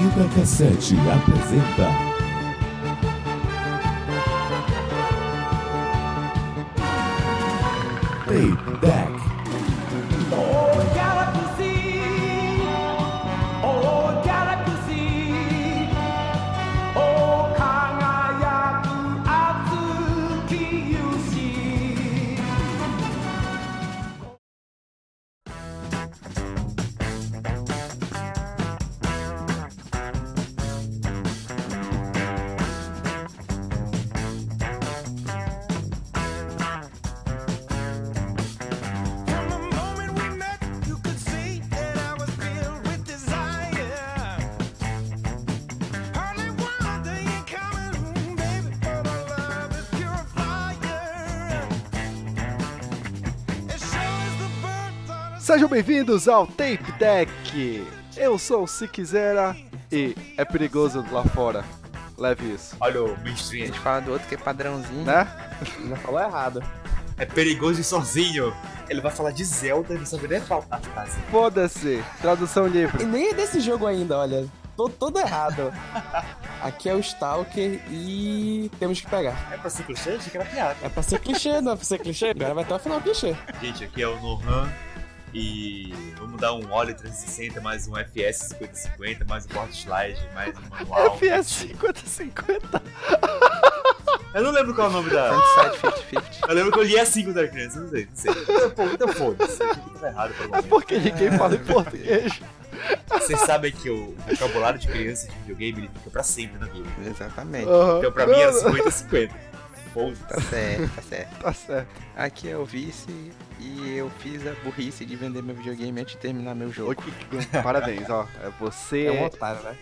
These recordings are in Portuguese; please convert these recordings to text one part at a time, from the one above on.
Vida Cassete apresenta. Bem-vindos ao Tape Deck. Eu sou o Se Quisera e é perigoso lá fora. Leve isso, Olha o mainstream, A gente fala do outro que é padrãozinho. né? Não falou errado. é perigoso e sozinho. Ele vai falar de Zelda e não sabe nem falar a frase. Foda-se. Tradução E livre. nem é desse jogo ainda, olha. Tô todo errado. Aqui é o Stalker e temos que pegar. É pra ser clichê? Achei que era piada. É pra ser clichê, não é pra ser clichê? Agora vai até o final clichê. Gente, aqui é o Nohan e vamos dar um óleo 360, mais um FS 5050, mais um board slide, mais um manual. FS 5050. Eu não lembro qual é o nome da... Frontside 50-50. Eu lembro que eu li assim quando era criança, não sei, não sei. Então, pô, então foda-se. Achei que tava errado pelo É momento. porque ninguém fala em português. Vocês sabem que o vocabulário de criança de videogame ele fica pra sempre na vida. Exatamente. Aham. Então pra mim era 50-50. Foda-se. Tá certo, tá certo. Tá certo. Aqui é o Vice e eu fiz a burrice de vender meu videogame antes de terminar meu jogo. Parabéns, ó. É você. É um otário, né?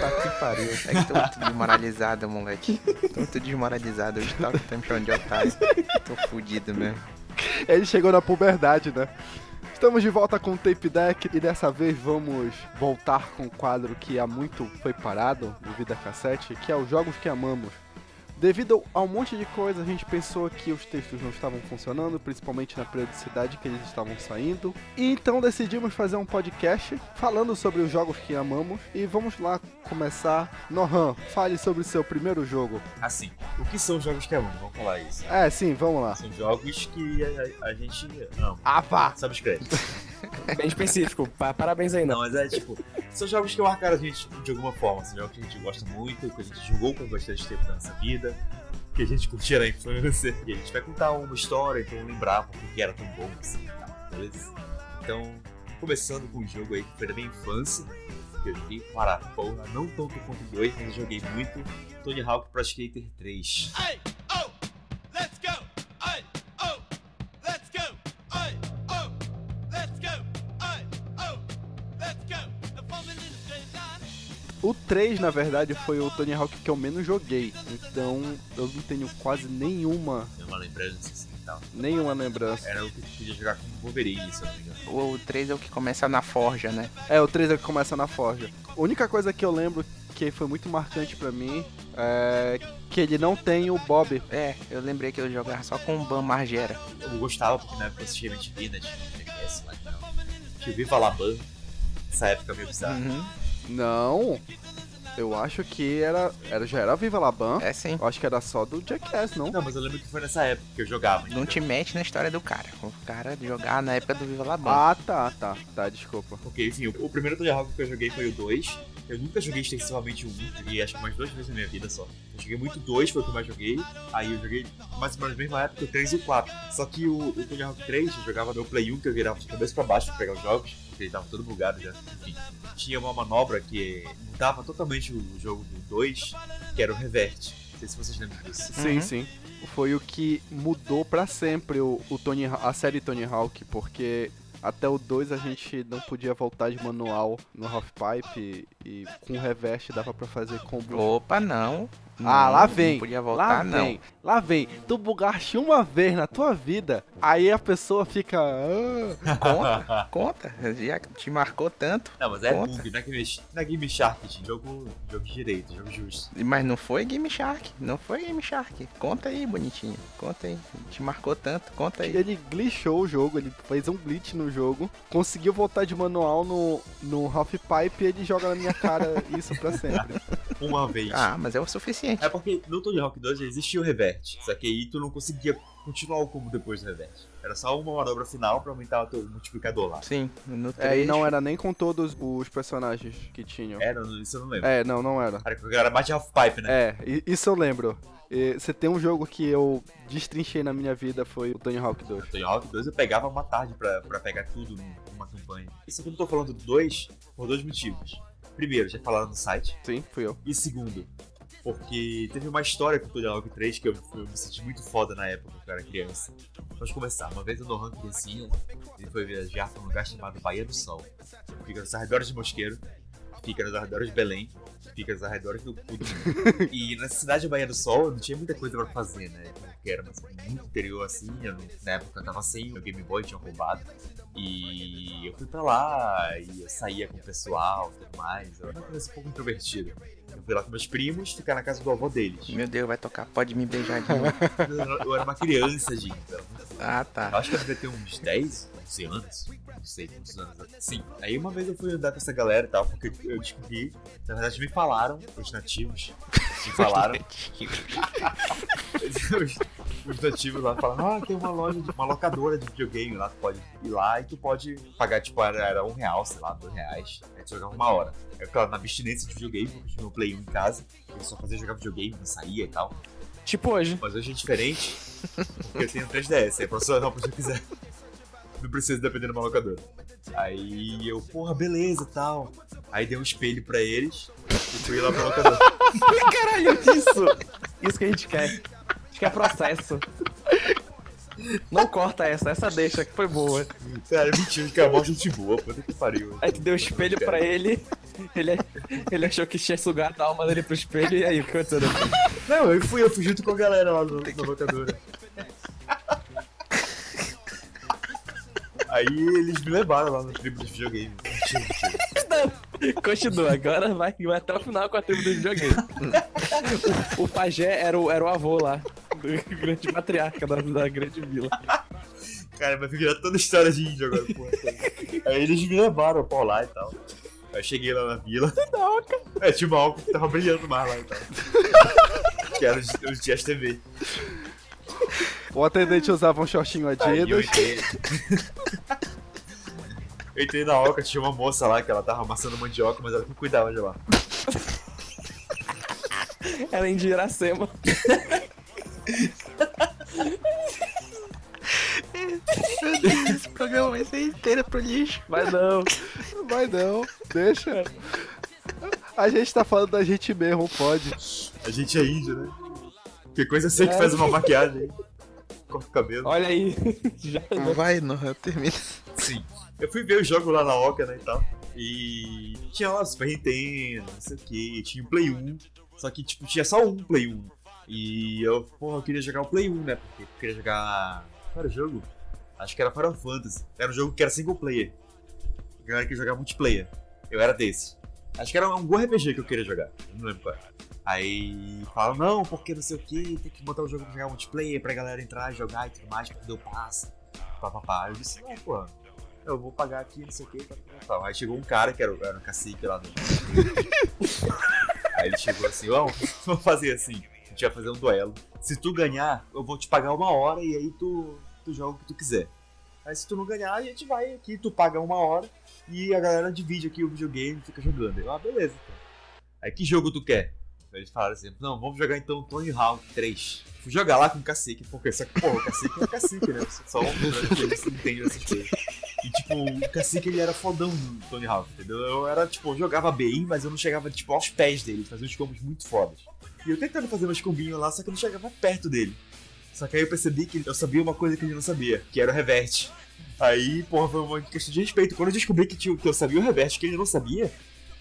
Tá que pariu. É que tô muito desmoralizado, moleque. Tô muito desmoralizado. O Stalker tá me chamando de otário. Tô fudido mesmo. Ele chegou na puberdade, né? Estamos de volta com o Tape Deck e dessa vez vamos voltar com um quadro que há muito foi parado no Vida Cassete, que é os Jogos que Amamos. Devido a um monte de coisa, a gente pensou que os textos não estavam funcionando, principalmente na periodicidade que eles estavam saindo. E então decidimos fazer um podcast falando sobre os jogos que amamos. E vamos lá começar. Nohan, fale sobre o seu primeiro jogo. Assim, o que são jogos que amamos? Vamos falar isso. É, sim, vamos lá. São jogos que a, a gente ama. Ah, vá! Sabe escrever. Bem específico. Pa- Parabéns aí, não. Mas é tipo, são jogos que marcaram a gente de alguma forma. São jogos que a gente gosta muito, que a gente jogou por bastante tempo na nossa vida, que a gente curtia na infância. E a gente vai contar uma história, então lembrar porque que era tão bom assim e tal, beleza? Então, começando com um jogo aí que foi da minha infância, que eu joguei para porra, não tanto quanto o 2, mas eu joguei muito. Tony Hawk Pro Skater 3. Hey, oh, O 3, na verdade, foi o Tony Hawk que eu menos joguei. Então eu não tenho quase nenhuma, Tem uma lembrança assim e tal. nenhuma lembrança. Era o que podia jogar com o Wolverine, se eu não me engano. O 3 é o que começa na forja, né? É, o 3 é o que começa na Forja. A única coisa que eu lembro que foi muito marcante pra mim é que ele não tem o Bob. É, eu lembrei que eu jogava só com o Ban Margera. Eu gostava, porque na época eu assistia MTV, né? Tinha VHS lá e tal. Tinha o Viva La Bam. Essa época meio bizarra. Uhum. Não. Eu acho que era, era já era Viva La Bam. É sim. Eu acho que era só do Jackass, não? Não, mas eu lembro que foi nessa época que eu jogava. Não te mete na história do cara. O cara jogar na época do Viva La Bam. Ah, tá, tá. Tá, desculpa. Porque, enfim, o, o primeiro Tony Hawk que eu joguei foi o 2. Eu nunca joguei extensivamente o 1, joguei acho que mais duas vezes na minha vida só. Eu joguei muito o 2, foi o que eu mais joguei. Aí eu joguei mais ou menos na mesma época o 3 e o 4. Só que o, o Tony Hawk 3 eu jogava no Play 1, que eu virava de cabeça pra baixo pra pegar os jogos, porque ele tava todo bugado já. Enfim, tinha uma manobra que mudava totalmente o jogo do 2, que era o Revert. Não sei se vocês lembram disso. Sim, Uhum. sim. Foi o que mudou pra sempre o, o Tony, a série Tony Hawk, porque até o 2 a gente não podia voltar de manual no Half-Pipe e, e com o reverse dava pra fazer combos. Opa, não. Ah, lá vem. Não podia lá voltar, não. vem. Lá vem. Tu bugaste uma vez na tua vida, aí a pessoa fica. "Ah". Conta, conta. Já te marcou tanto. Não, mas é Conta. bug, não é Game, não é Game Shark, gente. Jogo, jogo direito, jogo justo. Mas não foi Game Shark. Não foi Game Shark. Conta aí, bonitinho. Conta aí. Te marcou tanto. Conta aí. Ele glitchou o jogo, ele fez um glitch no jogo, conseguiu voltar de manual no, no Half Pipe e ele joga na minha cara isso pra sempre. Uma vez. Ah, mas é o suficiente. É porque no Tony Hawk 2 já existia o reverte. Só que aí tu não conseguia continuar o combo depois do reverte. Era só uma manobra final pra aumentar o teu multiplicador lá. Sim, no 3. É, e não era nem com todos os personagens que tinham. Era, isso eu não lembro. É, não, não era. Era que era mais de half-pipe, né? É, i- isso eu lembro. Você tem um jogo que eu destrinchei na minha vida, foi o Tony Hawk 2. Tony Hawk 2 eu pegava uma tarde pra, pra pegar tudo num- numa campanha. Isso aqui eu não tô falando do 2 por dois motivos. Primeiro, já falaram no site. Sim, fui eu. E segundo, porque teve uma história com o Hawk 3 que eu, eu me senti muito foda na época, quando eu era criança. Vamos começar. Uma vez o Nohan criancinha, ele foi viajar pra um lugar chamado Baía do Sol. Fica nos arredores de Mosqueiro, fica nos arredores de Belém, fica nos arredores do cu do mundo. E na cidade de Baía do Sol não tinha muita coisa pra fazer, né? Porque era uma cidade muito interior assim, eu, na época eu tava sem o Game Boy, tinha roubado. E eu fui pra lá e eu saía com o pessoal e tudo mais. Eu era uma criança um pouco introvertida. Eu fui lá com meus primos, ficar na casa do avô deles. Meu Deus, vai tocar. Pode me beijar de novo. Eu era- eu uma criança, gente. Eu ah, Eu tá. acho que eu devia ter uns 10, 11 anos. Não sei quantos anos. Sim. Aí uma vez eu fui andar com essa galera e tal, porque eu descobri. Na verdade, me falaram, os nativos, me falaram. os, os nativos lá falaram: ah, tem uma loja, de, uma locadora de videogame lá, tu pode ir lá e tu pode pagar, tipo, era, um real, sei lá, dois reais. Aí tu jogava uma hora. Eu ficava na abstinência de videogame, eu tinha meu Play 1 em casa. Eu só fazia jogar videogame, não saía e tal. Tipo hoje. Mas hoje é diferente, porque eu tenho 3DS, aí posso não, se eu quiser. Não preciso depender de uma locadora. Aí eu, porra, beleza e tal. Aí dei um espelho pra eles e fui lá pra locadora. Caralho, isso! Isso que a gente quer. A gente quer processo. Não corta essa, essa deixa, que foi boa. Cara, mentira, que é mó gente boa, puta que pariu. Aí tu deu o espelho pra ele, ele, ele achou que tinha sugado a alma dele pro espelho, e aí, o que aconteceu depois? Não, eu fui, eu fui junto com a galera lá no, na locadora. Aí eles me levaram lá no tribo dos videogames. Mentira. Continua, agora vai, vai até o final com a tribo do videogame. O, o pajé era o, era o avô lá, do grande matriarca da, da grande vila. Cara, vai virar toda história de índio agora, porra. Aí eles me levaram por lá e tal. Aí eu cheguei lá na vila. É, tinha uma álcool que tava brilhando mais lá e tal. que era os, os Dias TV. O atendente usava um shortinho Aí eu Adidas. entrei. Eu entrei na oca, tinha uma moça lá que ela tava amassando mandioca, mas ela que cuidava de lá. Era em Iracema. Esse programa vai ser inteiro pro lixo. Mas não. Vai não, deixa. A gente tá falando da gente mesmo, pode. A gente é índio, né? Que coisa sei que faz uma maquiagem. Corta o cabelo. Olha aí. Já, Vai, não, termina. Sim. Eu fui ver o jogo lá na Oca, né, e tal. E tinha lá Super Nintendo, não sei o que, tinha o Play 1. Só que, tipo, tinha só um Play 1. E eu, porra, eu queria jogar o Play 1, né? Porque eu queria jogar. Qual era o jogo? Acho que era Final Fantasy. Era um jogo que era single player. A galera queria jogar multiplayer. Eu era desse. Acho que era algum RPG que eu queria jogar. Eu não lembro qual era. Aí falam, não, porque não sei o que, tem que botar o jogo pra jogar multiplayer pra galera entrar jogar e tudo mais, pra poder o passe. Papapá. Eu disse, não, pô, eu vou pagar aqui, não sei o que, tal, tal. Aí chegou um cara que era, era um cacique lá do. Aí ele chegou assim, ó, vamos fazer assim. A gente vai fazer um duelo. Se tu ganhar, eu vou te pagar uma hora e aí tu, tu joga o que tu quiser. Aí se tu não ganhar, a gente vai aqui, tu paga uma hora e a galera divide aqui o videogame e fica jogando. Eu, ah, beleza. Então. Aí que jogo tu quer? Eles falaram assim, não, vamos jogar então Tony Hawk 3. Fui jogar lá com o cacique, porque só que, porra, o cacique é o cacique, né? Só um que eles entendem essas coisas. E, tipo, o cacique, ele era fodão no Tony Hawk, entendeu? Eu era, tipo, eu jogava bem, mas eu não chegava, tipo, aos pés dele, fazia uns combos muito fodas. E eu tentando fazer meus combinhos lá, só que eu não chegava perto dele. Só que aí eu percebi que eu sabia uma coisa que ele não sabia, que era o reverte. Aí, porra, foi uma questão de respeito. Quando eu descobri que, tinha, que eu sabia o reverte que ele não sabia,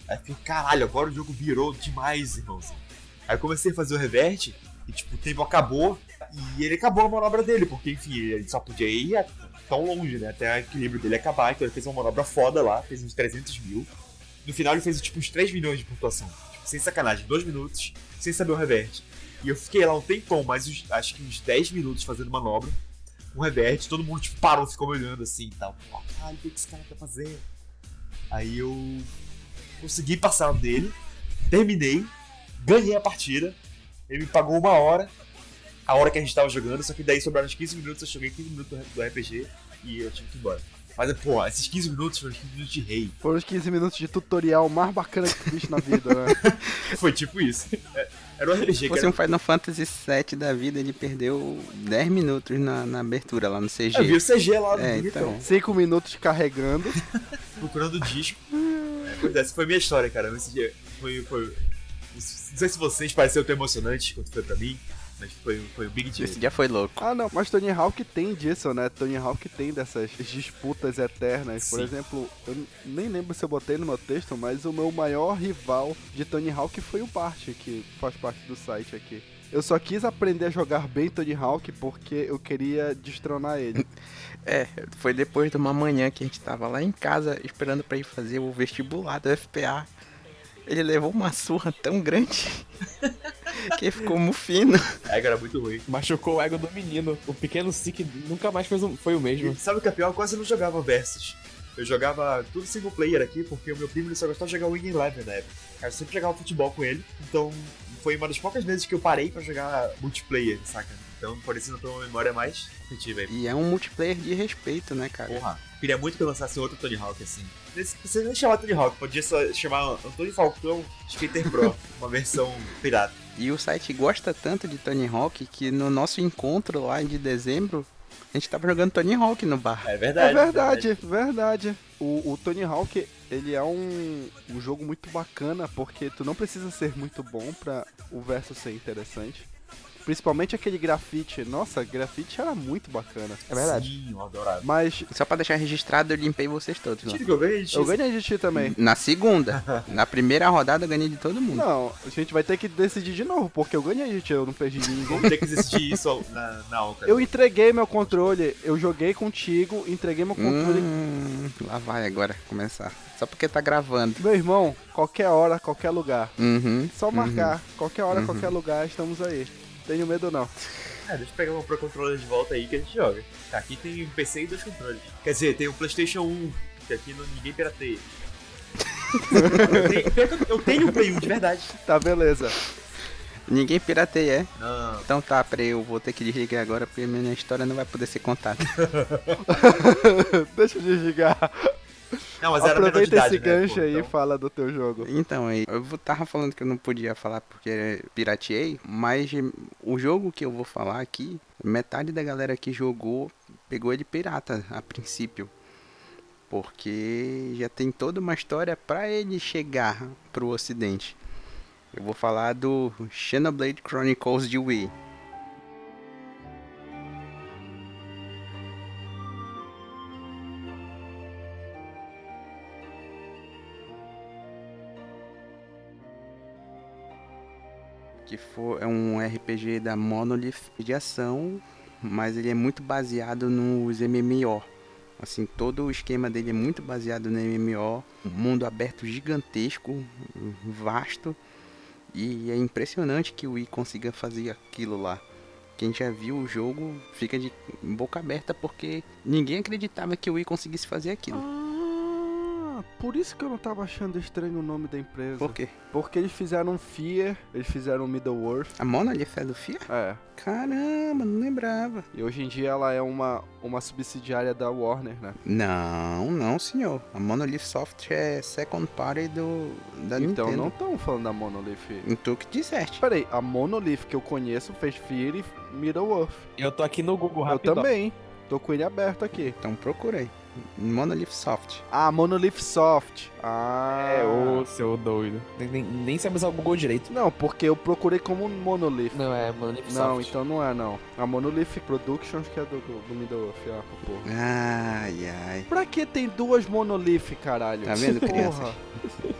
aí eu fiquei, caralho, agora o jogo virou demais, irmãozinho. Aí eu comecei a fazer o reverte e, tipo, o tempo acabou e ele acabou a manobra dele, porque, enfim, ele só podia ir tão longe, né? Até o equilíbrio dele acabar. Então ele fez uma manobra foda lá, fez uns 300 mil. No final ele fez, tipo, uns 3 milhões de pontuação. Tipo, sem sacanagem, 2 minutos, sem saber o reverte. E eu fiquei lá um tempão, mais uns, acho que uns 10 minutos fazendo manobra. Um reverte, todo mundo, tipo, parou, ficou me olhando assim e tal. Caralho, o que esse cara tá fazendo? Aí eu consegui passar dele, terminei, ganhei a partida, ele me pagou uma hora, a hora que a gente tava jogando, só que daí sobraram uns 15 minutos, eu joguei 15 minutos do RPG e eu tive que ir embora. Mas, pô, esses 15 minutos foram os 15 minutos de rei. Foram os 15 minutos de tutorial mais bacana que tu viste na vida, né? Foi tipo isso. É, Era um RPG Se fosse era... um Final Fantasy VII da vida, ele perdeu 10 minutos na, na abertura lá no CG. Eu vi o CG lá no É, então. 5 minutos carregando. procurando o disco. Pois é, essa foi a minha história, cara. Esse dia foi, foi... Não sei se vocês pareceram tão emocionante quanto foi pra mim, mas foi, foi um big deal. Esse dia foi louco. Ah, não, mas Tony Hawk tem disso, né? Tony Hawk tem dessas disputas eternas. Por Sim. exemplo, eu nem lembro se eu botei no meu texto, mas o meu maior rival de Tony Hawk foi o Bart, que faz parte do site aqui. Eu só quis aprender a jogar bem Tony Hawk porque eu queria destronar ele. É, foi depois de uma manhã que a gente tava lá em casa esperando pra ir fazer o vestibular do FPA. Ele levou uma surra tão grande que ficou mufino. É, cara, muito ruim. Machucou o ego do menino. O pequeno Sick nunca mais fez um- foi o mesmo. E sabe o que é pior? Eu quase não jogava Versus. Eu jogava tudo single player aqui, porque o meu primo ele só gostava de jogar Wing Eleven na época. Eu sempre jogava futebol com ele, então foi uma das poucas vezes que eu parei pra jogar multiplayer, saca? Então, por isso não tem uma memória mais afetiva aí. E é um multiplayer de respeito, né, cara? Porra, queria muito que lançasse outro Tony Hawk assim. Não precisa nem chamar Tony Hawk, podia só chamar Antônio Falcão Skater Pro, uma versão pirata. E o site gosta tanto de Tony Hawk que no nosso encontro lá de dezembro, a gente tava jogando Tony Hawk no bar. É É verdade. verdade, verdade. O, o Tony Hawk, ele é um, um jogo muito bacana porque tu não precisa ser muito bom pra o verso ser interessante. Principalmente aquele grafite. Nossa, grafite era muito bacana. É Sim, eu adorava. Mas Só pra deixar registrado, eu limpei vocês todos que eu ganhei, eu ganhei de ti também. Na segunda. Na primeira rodada eu ganhei de todo mundo. Não, a gente vai ter que decidir de novo, porque eu ganhei de ti, eu não perdi de ninguém. Vamos ter que assistir isso na, na Alca. Eu entreguei meu controle, eu joguei contigo, entreguei meu controle. Hum, lá vai agora começar. Só porque tá gravando. Meu irmão, qualquer hora, qualquer lugar. Uhum. Só marcar, qualquer hora, Uhum. qualquer lugar, estamos aí. Tenho medo não. É, deixa eu pegar um Pro Controller de volta aí que a gente joga. Tá, aqui tem um PC e dois controles. Quer dizer, tem um PlayStation 1, que aqui não, ninguém pirateia. eu tenho um Play 1 de verdade. Tá, beleza. Ninguém pirateia, é? Não. Então tá, peraí, eu vou ter que desligar agora porque minha história não vai poder ser contada. Deixa eu desligar. Não, mas era menor de Aproveita idade, esse né, gancho pô, aí e então- fala do teu jogo. Então, aí, eu tava falando que eu não podia falar porque pirateei, mas o jogo que eu vou falar aqui, metade da galera que jogou pegou ele pirata a princípio. Porque já tem toda uma história pra ele chegar pro ocidente. Eu vou falar do Xenoblade Chronicles de Wii. Que for, é um RPG da Monolith de ação, mas ele é muito baseado nos MMO. Assim, todo o esquema dele é muito baseado no MMO, um mundo aberto gigantesco, vasto, e é impressionante que o Wii consiga fazer aquilo lá. Quem já viu o jogo fica de boca aberta porque ninguém acreditava que o Wii conseguisse fazer aquilo. Por isso que eu não tava achando estranho o nome da empresa. Por quê? Porque eles fizeram Fear, eles fizeram Middle-earth. A Monolith é do FIA? É. Caramba, não lembrava. E hoje em dia ela é uma, uma subsidiária da Warner, né? Não, não, senhor. A Monolith Soft é second party do da então Nintendo. não estão falando da Monolith. Não. Tu que disseste. Peraí, a Monolith que eu conheço fez Fear e Middle-earth. Eu tô aqui no Google Eu rapidão. também. Tô com ele aberto aqui. Então procurei. Monolith Soft. Ah, Monolith Soft. Ah. É, ô, seu doido. Nem, nem, nem sabe usar o Google direito. Não, porque eu procurei como Monolith. Não, é Monolith Não, Soft. então não é não. A Monolith Productions que é do, do, do Middle ah, porra. Ai, ai. Pra que tem duas Monolith, caralho? Tá vendo, Porra. crianças?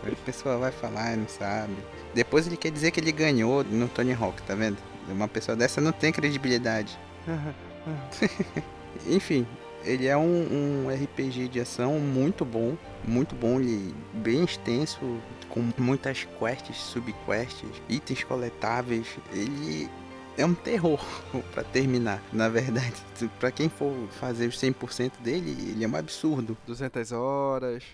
A pessoa vai falar e não sabe. Depois ele quer dizer que ele ganhou no Tony Hawk, tá vendo? Uma pessoa dessa não tem credibilidade. Enfim, ele é um, um RPG de ação muito bom, muito bom, ele bem extenso, com muitas quests, subquests, itens coletáveis. Ele é um terror pra terminar, na verdade. Pra quem for fazer os 100% dele, ele é um absurdo. 200 horas,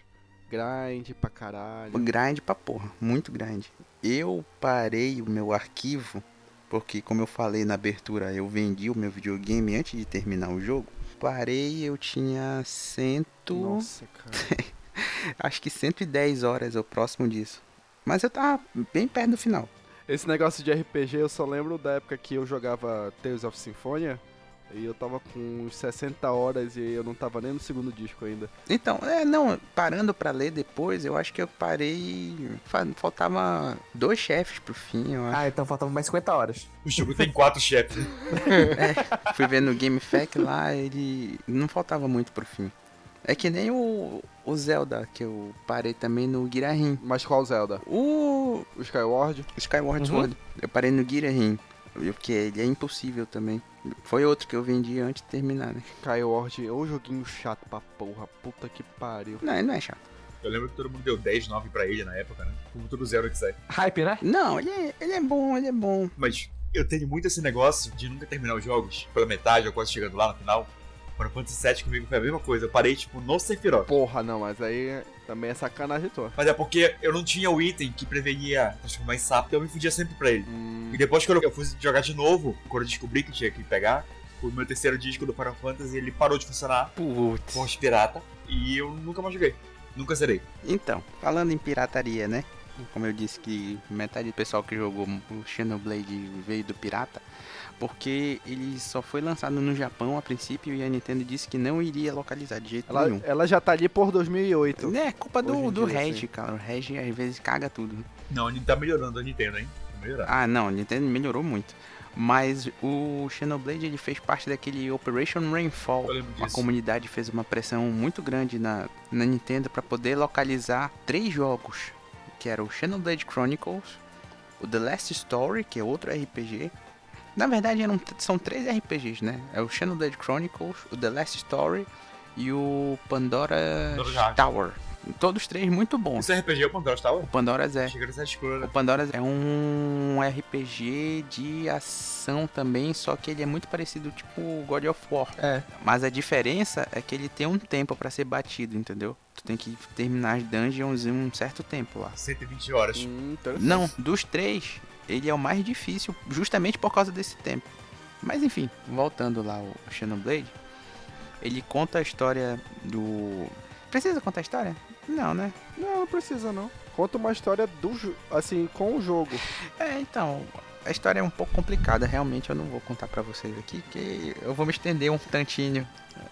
grind pra caralho. Grind pra porra, muito grind. Eu parei o meu arquivo, porque como eu falei na abertura, eu vendi o meu videogame antes de terminar o jogo. Parei, eu tinha cento. Nossa, cara. Acho que 110 horas ou próximo disso. Mas eu tava bem perto do final. Esse negócio de RPG eu só lembro da época que eu jogava Tales of Symphonia. E eu tava com uns 60 horas e eu não tava nem no segundo disco ainda. Então, é, não, parando pra ler depois, eu acho que eu parei. fa- Faltava dois chefes pro fim, eu acho. Ah, então faltavam mais 50 horas. O jogo tem quatro chefes. né? Fui ver no Game FAQ lá, ele não faltava muito pro fim. É que nem o, o Zelda, que eu parei também no Girahim. Mas qual Zelda? O O Skyward? Skyward Uhum. Sword, eu parei no Porque ele é impossível também. Foi outro que eu vendi antes de terminar, né? Skyward é um joguinho chato pra porra. Puta que pariu. Não, ele não é chato. Eu lembro que todo mundo deu 10, 9 pra ele na época, né? Como todo zero que sai. Hype, né? Não, ele é, ele é bom, ele é bom. Mas eu tenho muito esse negócio de nunca terminar os jogos pela metade ou quase chegando lá no final. Final Fantasy VII comigo foi a mesma coisa. Eu parei, tipo, no Sephiroth. Porra, não, mas aí também é sacanagem tua. Mas é porque eu não tinha o item que prevenia transformar em sapo, então eu me fudia sempre pra ele. Hum, E depois quando eu fui jogar de novo, quando eu descobri que tinha que pegar, o meu terceiro disco do Final Fantasy, ele parou de funcionar Putz. com os pirata e eu nunca mais joguei. Nunca zerei. Então, falando em pirataria, né? Como eu disse que metade do pessoal que jogou o Xenoblade veio do pirata, porque ele só foi lançado no Japão a princípio e a Nintendo disse que não iria localizar de jeito ela, nenhum. ela já tá ali por 2008. É, culpa do, do Reg, sim. cara. O Reg às vezes caga tudo. Não, ele tá melhorando a Nintendo, hein? Tá melhorando. Ah, não, a Nintendo melhorou muito. Mas o Xenoblade ele fez parte daquele Operation Rainfall. A comunidade fez uma pressão muito grande na, na Nintendo para poder localizar três jogos, que era o Xenoblade Chronicles, o The Last Story, que é outro RPG. Na verdade, eram, são três RPGs, né? É o Xenoblade Chronicles, o The Last Story e o Pandora. Tower. Todos três muito bons. Esse RPG é o Pandora Tower? O Pandora's é. O né? Pandora é um RPG de ação também, só que ele é muito parecido tipo o God of War. É. Mas a diferença é que ele tem um tempo pra ser batido, entendeu? Tu tem que terminar as dungeons em um certo tempo lá. 120 horas. Hum. Não, dos três, ele é o mais difícil justamente por causa desse tempo. Mas enfim, voltando lá ao Xenoblade, ele conta a história do... Precisa contar a história? Não, né? Não, não precisa não. Conta uma história do assim, com o jogo. É, então, a história é um pouco complicada, realmente eu não vou contar pra vocês aqui, que eu vou me estender um tantinho.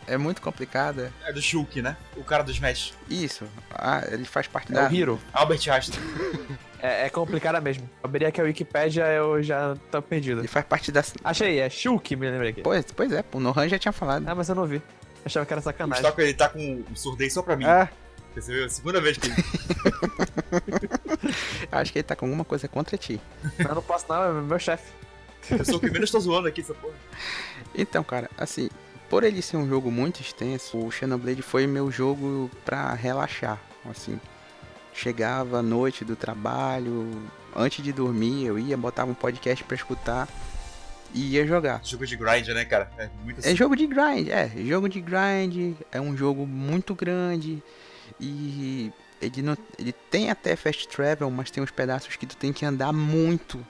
É muito complicada. É do Shulk, né? O cara dos Smash. Isso, ah, ele faz parte É da... o Hero. Albert Einstein. É, é complicada mesmo. Abri aqui a Wikipédia, eu já tô perdido. Ele faz parte da... Achei, é Shulk, me lembrei aqui. Pois, pois é, o Nohan já tinha falado. Ah, mas eu não vi. Achava que era O sacanagem. Ele tá com um surdez só pra mim. É, Percebeu? É a segunda vez que ele... Acho que ele tá com alguma coisa contra ti. Eu não posso não, é meu chefe. Eu sou o que menos tô zoando aqui, essa porra. Então, cara, assim, por ele ser um jogo muito extenso, o Xenoblade foi meu jogo pra relaxar, assim. Chegava à noite do trabalho, antes de dormir, eu ia, botava um podcast pra escutar e ia jogar. Jogo de grind, né, cara? É muito É jogo de grind, é, jogo de grind, é um jogo muito grande e ele não, ele tem até fast travel, mas tem uns pedaços que tu tem que andar muito,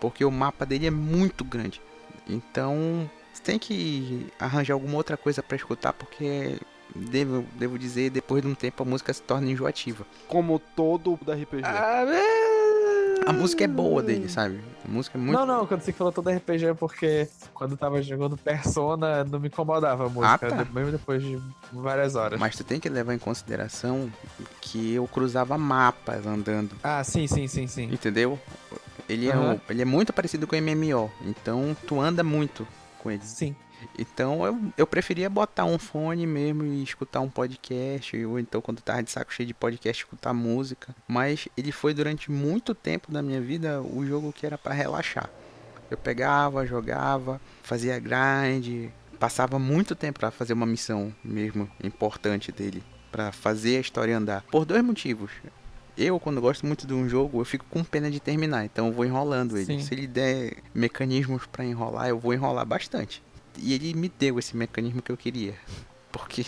porque o mapa dele é muito grande. Então, você tem que arranjar alguma outra coisa pra escutar, porque devo, devo dizer, depois de um tempo a música se torna enjoativa. como todo da RPG. Ah, é... A música é boa dele, sabe? A música é muito. Não, não, quando você falou todo RPG é porque quando eu tava jogando Persona não me incomodava a música, tá. de- mesmo depois de várias horas. Mas tu tem que levar em consideração que eu cruzava mapas andando, Ah, sim, sim, sim, sim. entendeu? Ele é, Aham. um- ele é muito parecido com o MMO, então tu anda muito com ele. Sim. Então eu, eu preferia botar um fone mesmo e escutar um podcast, ou então quando tava de saco cheio de podcast, escutar música. Mas ele foi durante muito tempo da minha vida o jogo que era pra relaxar. Eu pegava, jogava, fazia grind, passava muito tempo pra fazer uma missão mesmo importante dele, Pra fazer a história andar. Por dois motivos. Eu, quando gosto muito de um jogo, eu fico com pena de terminar, então eu vou enrolando ele. Sim. Se ele der mecanismos pra enrolar, eu vou enrolar bastante. E ele me deu esse mecanismo que eu queria. Porque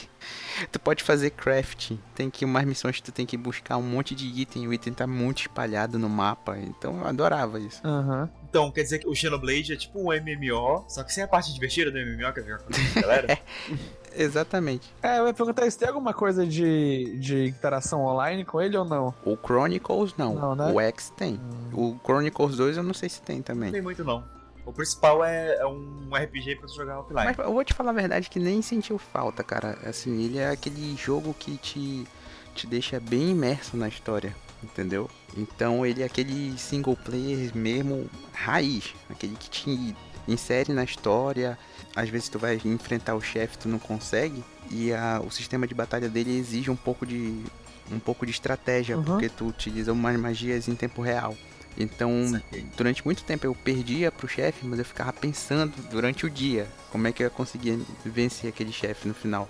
tu pode fazer crafting, tem que umas missões que tu tem que buscar um monte de item, o item tá muito espalhado no mapa, então eu adorava isso. Aham. Então, quer dizer que o Xenoblade é tipo um MMO, só que sem a parte divertida do MMO, que é jogar com a galera. Exatamente. É, eu ia perguntar se tem alguma coisa de, de interação online com ele ou não? O Chronicles não, Não, né? o X tem. O Chronicles 2 eu não sei se tem também. Não tem muito não. O principal é, é um RPG pra tu jogar offline. Mas eu vou te falar a verdade que nem sentiu falta, cara. Assim, ele é aquele jogo que te, te deixa bem imerso na história, entendeu? Então ele é aquele single player mesmo raiz, aquele que te insere na história. Às vezes tu vai enfrentar o chefe, tu não consegue, e a, o sistema de batalha dele exige um pouco de um pouco de estratégia, Uhum. porque tu utiliza umas magias em tempo real. Então, Saquei. durante muito tempo eu perdia pro chefe, mas eu ficava pensando durante o dia como é que eu ia conseguir vencer aquele chefe no final.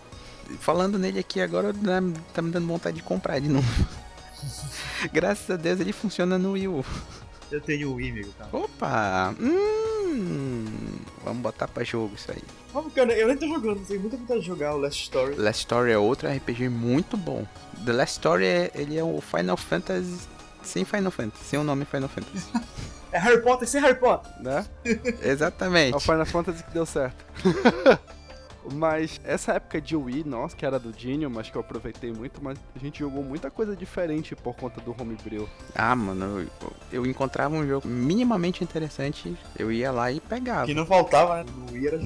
Falando nele aqui agora, dá- tá me dando vontade de comprar de novo. Graças a Deus ele funciona no Wii U. Eu tenho o Wii, amigo, tá? Opa! Hum, vamos botar pra jogo isso aí. Vamos, cara, eu nem tô jogando, tenho muita vontade de jogar o Last Story. Last Story é outro RPG muito bom. The Last Story é, ele é o Final Fantasy sem Final Fantasy, sem o nome Final Fantasy. É Harry Potter sem Harry Potter. né? Exatamente. É o Final Fantasy que deu certo. mas essa época de Wii, nossa, que era do Dinho, mas que eu aproveitei muito, mas a gente jogou muita coisa diferente por conta do homebrew. Ah, mano, eu, eu encontrava um jogo minimamente interessante, eu ia lá e pegava. Que não faltava, né? No Wii era.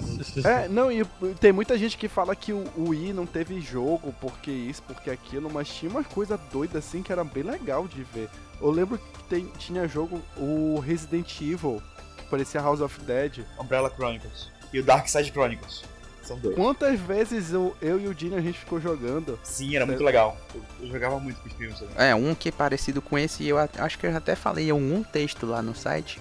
É, não, e tem muita gente que fala que o o Wii não teve jogo, porque isso, porque aquilo, mas tinha umas coisas doidas assim que era bem legal de ver. Eu lembro que tem- tinha jogo, o Resident Evil, que parecia House of Dead. Umbrella Chronicles. E o Dark Side Chronicles. São dois. Quantas vezes eu, eu e o Dinho a gente ficou jogando? Sim, era muito legal. Eu, eu jogava muito com os primos também. É, um que é parecido com esse, eu a- acho que eu até falei em algum texto lá no site,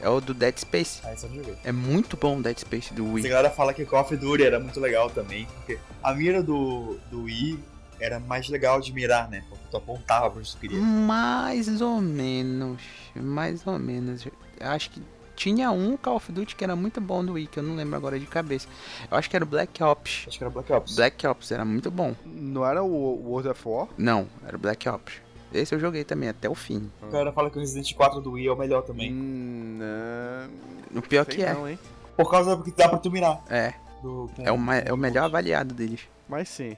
é o do Dead Space. Ah, isso eu não joguei. É muito bom o Dead Space do Essa Wii. galera fala que Call of Duty era muito legal também. Porque a mira do, do Wii era mais legal de mirar, né? Porque tu apontava pra onde tu queria. Mais ou menos, mais ou menos. Eu Acho que tinha um Call of Duty que era muito bom do Wii, que eu não lembro agora de cabeça. Eu acho que era o Black Ops. Acho que era Black Ops. Black Ops era muito bom. Não era o World of War? Não, era o Black Ops. Esse eu joguei também até o fim. A galera fala que o Resident 4 do Wii é o melhor também. Hum, não. O pior Sei que é. não? Por causa que dá pra tu mirar. É, Do, é o, é o melhor avaliado deles. Mas sim.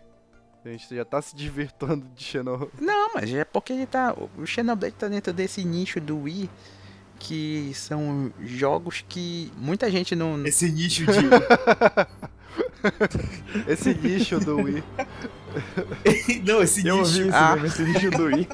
A gente já tá se divirtando de Xeno. Não, mas é porque ele tá. O Xenoblade tá dentro desse nicho do Wii. Que são jogos que muita gente não. Esse nicho de. Esse lixo do Wii. não, esse Eu ouvi nicho. esse, Ah. meme, esse lixo do Wii.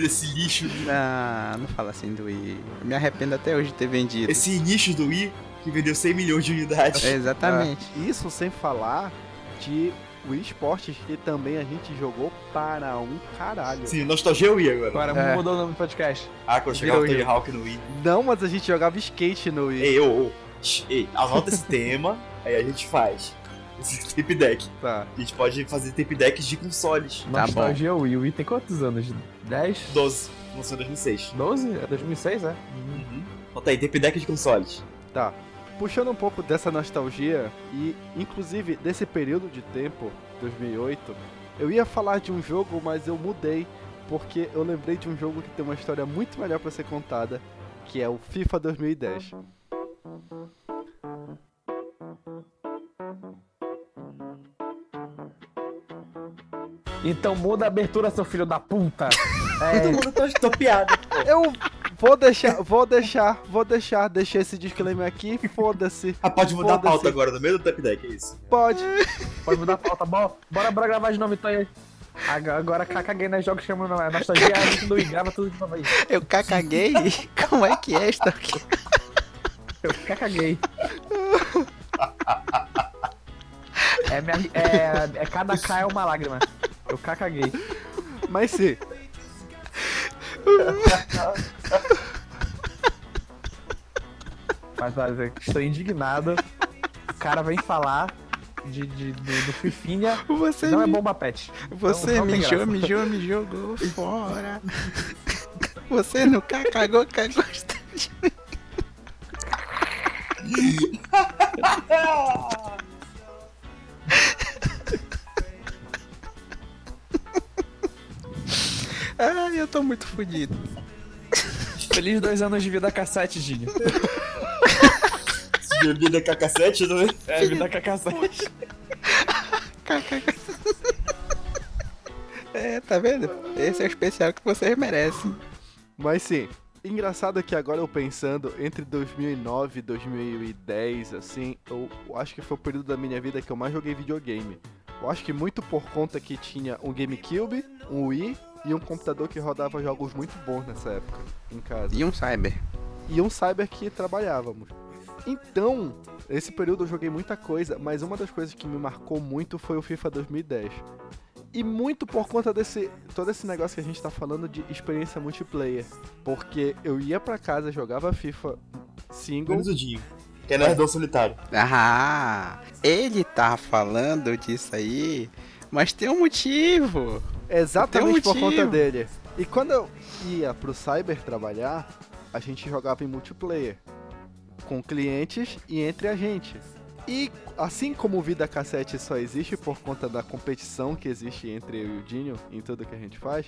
Esse lixo. Não, não fala assim do Wii. Eu me arrependo até hoje de ter vendido. Esse nicho do Wii que vendeu 100 milhões de unidades. É, exatamente. Isso sem falar de Wii Sports, que também a gente jogou para um caralho. Sim, nostalgia Wii agora. Agora É. mudou o nome do podcast. Ah, quando chegava o Tony. Hawk no Wii. Não, mas a gente jogava skate no Wii. Ei, ô, ô. shh, Ei, anota esse tema, aí a gente faz. Esse tape deck. Tá. A gente pode fazer tape decks de consoles. Tá Nostalgia Wii. O Wii tem quantos anos? 10? 12. Lançou em 2006. 12? É 2006, é? Uhum. Anota aí, tape deck de consoles. Tá. Puxando um pouco dessa nostalgia e inclusive desse período de tempo, 2008, eu ia falar de um jogo, mas eu mudei porque eu lembrei de um jogo que tem uma história muito melhor pra ser contada, que é o FIFA 2010. Então muda a abertura, seu filho da puta. Todo É, mundo tá topeado. Eu Vou deixar, vou deixar, vou deixar, deixei esse disclaimer aqui, foda-se. Ah, pode mudar a pauta agora, no meio do tap deck, é isso. Pode. Pode mudar a pauta. Bora, bora, bora gravar de novo então aí. Agora, agora caguei nos jogos chamando a nostalgia, a gente não grava tudo de novo aí. Eu caguei? Como é que é esta aqui? Eu caguei. É, minha, é, é cada K é uma lágrima. Eu caguei. Mas sim, Mas olha, estou indignado. O cara vem falar de, de- do, do Fifinha. Você, Não é me, bomba pet. você não tem mijou, graça. mijou, me jogou fora. Você nunca cagou, cagou. Ai, eu tô muito fodido. Feliz dois anos de vida cassete, Gini. Bebida com a cassete, né? É, vida com cassete. É, tá vendo? Esse é o especial que vocês merecem. mas sim. Engraçado que agora eu pensando, entre 2009 e 2010, assim, eu acho que foi o período da minha vida que eu mais joguei videogame. Eu acho que muito por conta que tinha um GameCube, um Wii e um computador que rodava jogos muito bons nessa época, em casa. E um cyber. e um cyber que trabalhávamos. Então, esse período eu joguei muita coisa, mas uma das coisas que me marcou muito foi o FIFA 2010. E muito por conta desse todo esse negócio que a gente tá falando de experiência multiplayer, porque eu ia pra casa, jogava FIFA single, Menos o Dinho, que é nerdão solitário. Ah, ele tá falando disso aí, mas tem um motivo. Exatamente Tem um por conta dele. E quando eu ia pro cyber trabalhar, a gente jogava em multiplayer com clientes e entre a gente. E assim como o Vida Cassete só existe por conta da competição que existe entre eu e o Dinho em tudo que a gente faz,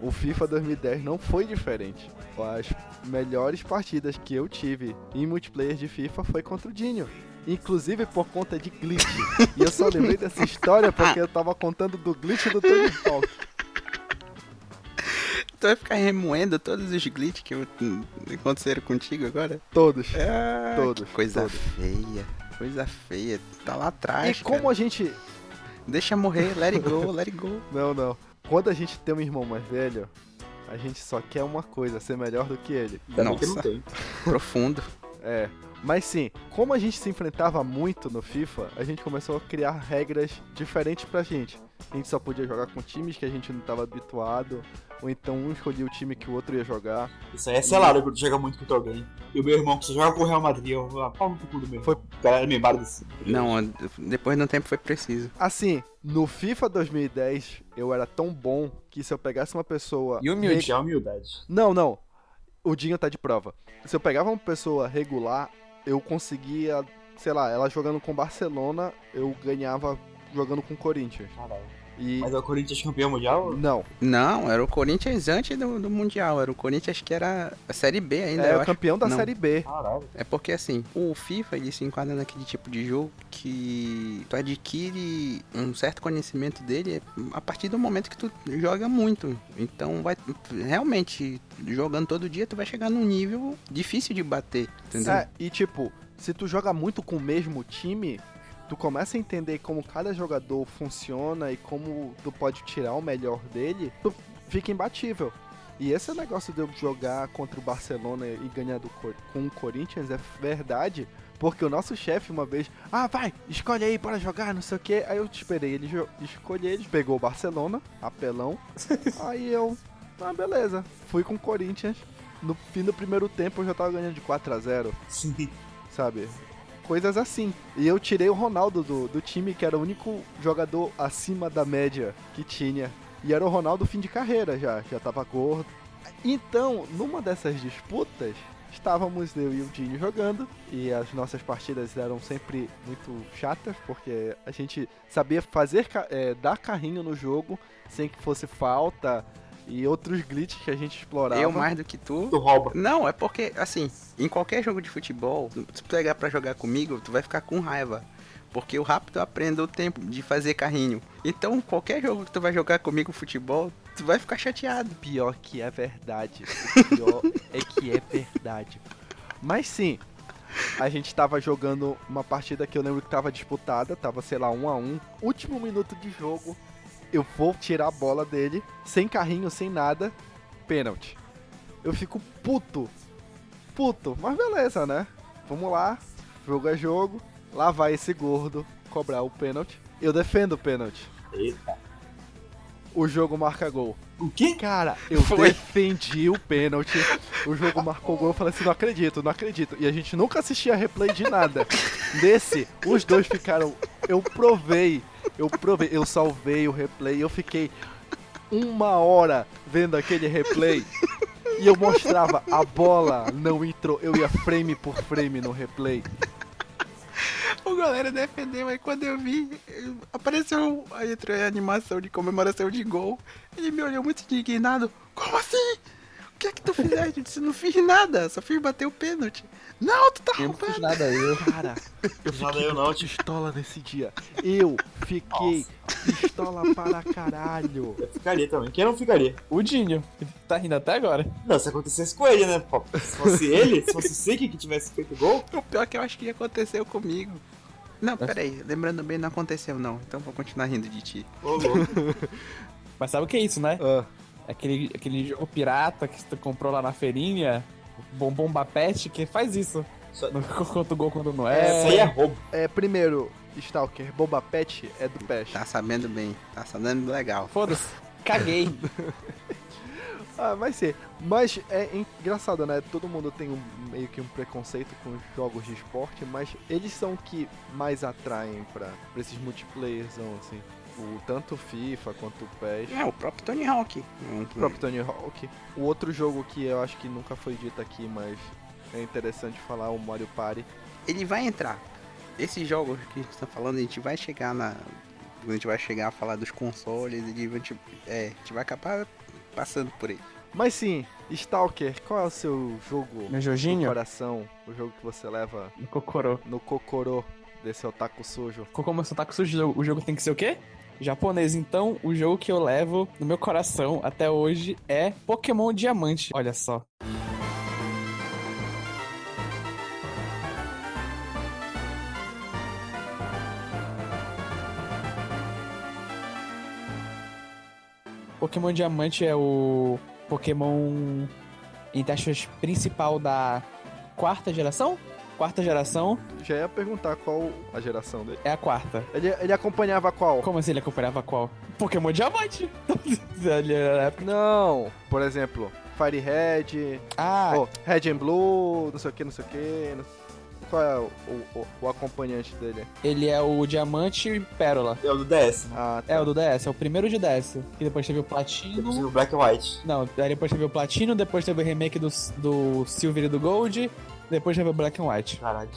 o FIFA 2010 não foi diferente. As melhores partidas que eu tive em multiplayer de FIFA foi contra o Dinho. Inclusive por conta de glitch. e eu só lembrei dessa história porque eu tava contando do glitch do Tony Hawk. Tu vai ficar remoendo todos os glitches que eu- aconteceram contigo agora? Todos. Ah, Todos, que coisa todos. feia. Coisa feia. Tá lá atrás. E como cara. a gente. Deixa morrer, let it go, let it go. Não, não. Quando a gente tem um irmão mais velho, a gente só quer uma coisa, ser melhor do que ele. Que não Nossa. tem. Profundo. É. Mas sim, como a gente se enfrentava muito no FIFA, a gente começou a criar regras diferentes pra gente. A gente só podia jogar com times que a gente não estava habituado, ou então um escolhia o time que o outro ia jogar. Isso aí é selado quando tu joga muito contra alguém. E o meu irmão que só joga com o Real Madrid, eu vou pau no cu do meu. Foi- O cara era membro desse. Não, depois de um tempo foi preciso. Assim, no FIFA 2010, eu era tão bom que se eu pegasse uma pessoa. E humilde. É humildade. Não, não. O Dinho tá de prova. Se eu pegava uma pessoa regular, eu conseguia, sei lá, ela jogando com Barcelona, eu ganhava jogando com Corinthians. Caralho. E Mas é o Corinthians campeão mundial? não, Não, era o Corinthians antes do, do Mundial. Era o Corinthians que era a Série B ainda. é o acho. campeão da Não. Série B. Caralho. É porque assim, o FIFA ele se enquadra naquele tipo de jogo que tu adquire um certo conhecimento dele a partir do momento que tu joga muito. Então vai realmente jogando todo dia tu vai chegar num nível difícil de bater, entendeu? É, e tipo, se tu joga muito com o mesmo time, tu começa a entender como cada jogador funciona e como tu pode tirar o melhor dele, tu fica imbatível. E esse negócio de eu jogar contra o Barcelona e ganhar do, com o Corinthians é verdade, porque o nosso chefe uma vez, ah, vai, escolhe aí para jogar, não sei o que. Aí eu esperei ele escolher, ele pegou o Barcelona, apelão. aí eu, ah, beleza, fui com o Corinthians. No fim do primeiro tempo eu já tava ganhando de 4 a 0 Sim. sabe? Coisas assim. E eu tirei o Ronaldo do, do time, que era o único jogador acima da média que tinha. E era o Ronaldo fim de carreira já, já tava gordo. Então, numa dessas disputas, estávamos eu e o Dinho jogando. E as nossas partidas eram sempre muito chatas, porque a gente sabia fazer, é, dar carrinho no jogo sem que fosse falta e outros glitches que a gente explorava. Eu mais do que tu. Tu rouba. Não, é porque, assim, em qualquer jogo de futebol, se tu pegar pra jogar comigo, tu vai ficar com raiva. Porque o rápido aprende o tempo de fazer carrinho. Então, qualquer jogo que tu vai jogar comigo futebol, Tu vai ficar chateado. Pior que é verdade. O pior é que é verdade. Mas sim, a gente tava jogando uma partida que eu lembro que tava disputada, tava, sei lá, um a um. Último minuto de jogo, eu vou tirar a bola dele, sem carrinho, sem nada, pênalti. Eu fico puto. Puto, mas beleza, né? Vamos lá, jogo é jogo. Lá vai esse gordo cobrar o pênalti. Eu defendo o pênalti. Eita. O jogo marca gol. O quê? Cara, eu defendi o pênalti. O jogo marcou gol. Eu falei assim: não acredito, não acredito. E a gente nunca assistia replay de nada. Nesse, os dois ficaram. Eu provei, eu provei, eu salvei o replay. Eu fiquei uma hora vendo aquele replay. E eu mostrava a bola não entrou. Eu ia frame por frame no replay. O galera defendeu, aí quando eu vi, apareceu, aí entrou a animação de comemoração de gol. Ele me olhou muito indignado. Como assim? O que é que tu fizeste? Eu disse, não fiz nada, só fiz bater o pênalti. Não, tu tá Eu não fiz nada. Eu... Cara, eu Nada fiquei eu não, pistola nesse dia. Eu fiquei pistola para caralho. Eu ficaria também. Quem não ficaria? O Dinho, que tá rindo até agora. Não, se acontecesse com ele, né? Pô, se fosse ele, se fosse o Siki que tivesse feito gol, O pior é que eu acho que aconteceu comigo. Não, peraí, lembrando bem, não aconteceu não. Então vou continuar rindo de ti. ô louco. Mas sabe o que é isso, né? Ah, Aquele, aquele jogo pirata que tu comprou lá na feirinha, Bombom Bapete, que faz isso. Só- Não conta o gol quando não Isso é. aí é roubo. é, primeiro, Stalker, Boba Pet é do PES. Tá sabendo bem, tá sabendo legal. Foda-se. Caguei. Ah, vai ser. Mas é engraçado, né? Todo mundo tem um, meio que um preconceito com os jogos de esporte, mas eles são que mais atraem pra, pra esses multiplayerzão, assim. O, tanto o FIFA quanto o PES. É, o próprio Tony Hawk. O próprio Tony Hawk. O outro jogo que eu acho que nunca foi dito aqui, mas é interessante falar, o Mario Party. Ele vai entrar. Esses jogos que a gente tá falando, a gente vai chegar na. A gente vai chegar a falar dos consoles, ele vai, tipo, é, a gente vai acabar passando por ele. Mas sim, Stalker, qual é o seu jogo Meu do Jorginho? coração? O jogo que você leva No Cocorô. no cocorô desse otaku sujo? Como eu sou taco sujo, o jogo tem que ser o quê? Japonês, então o jogo que eu levo no meu coração até hoje é Pokémon Diamante. Olha só. Pokémon Diamante é o Pokémon entre aspas principal da quarta geração? Quarta geração Já ia perguntar qual a geração dele. é a quarta. Ele, ele acompanhava qual? Como assim ele acompanhava qual? Pokémon Diamante! Ele era- Não, por exemplo, Fire Red, ah, oh, Red and Blue, não sei o que, não sei o que. Qual é o, o, o acompanhante dele? ele é o Diamante e Pérola. É o do DS. Ah, tá. É o do DS, é o primeiro de DS. Que depois teve o Depois Platino. o Black and White. Não, aí depois teve o Platino, depois teve o remake do, do Silver e do Gold, depois teve o Black and White. Caralho.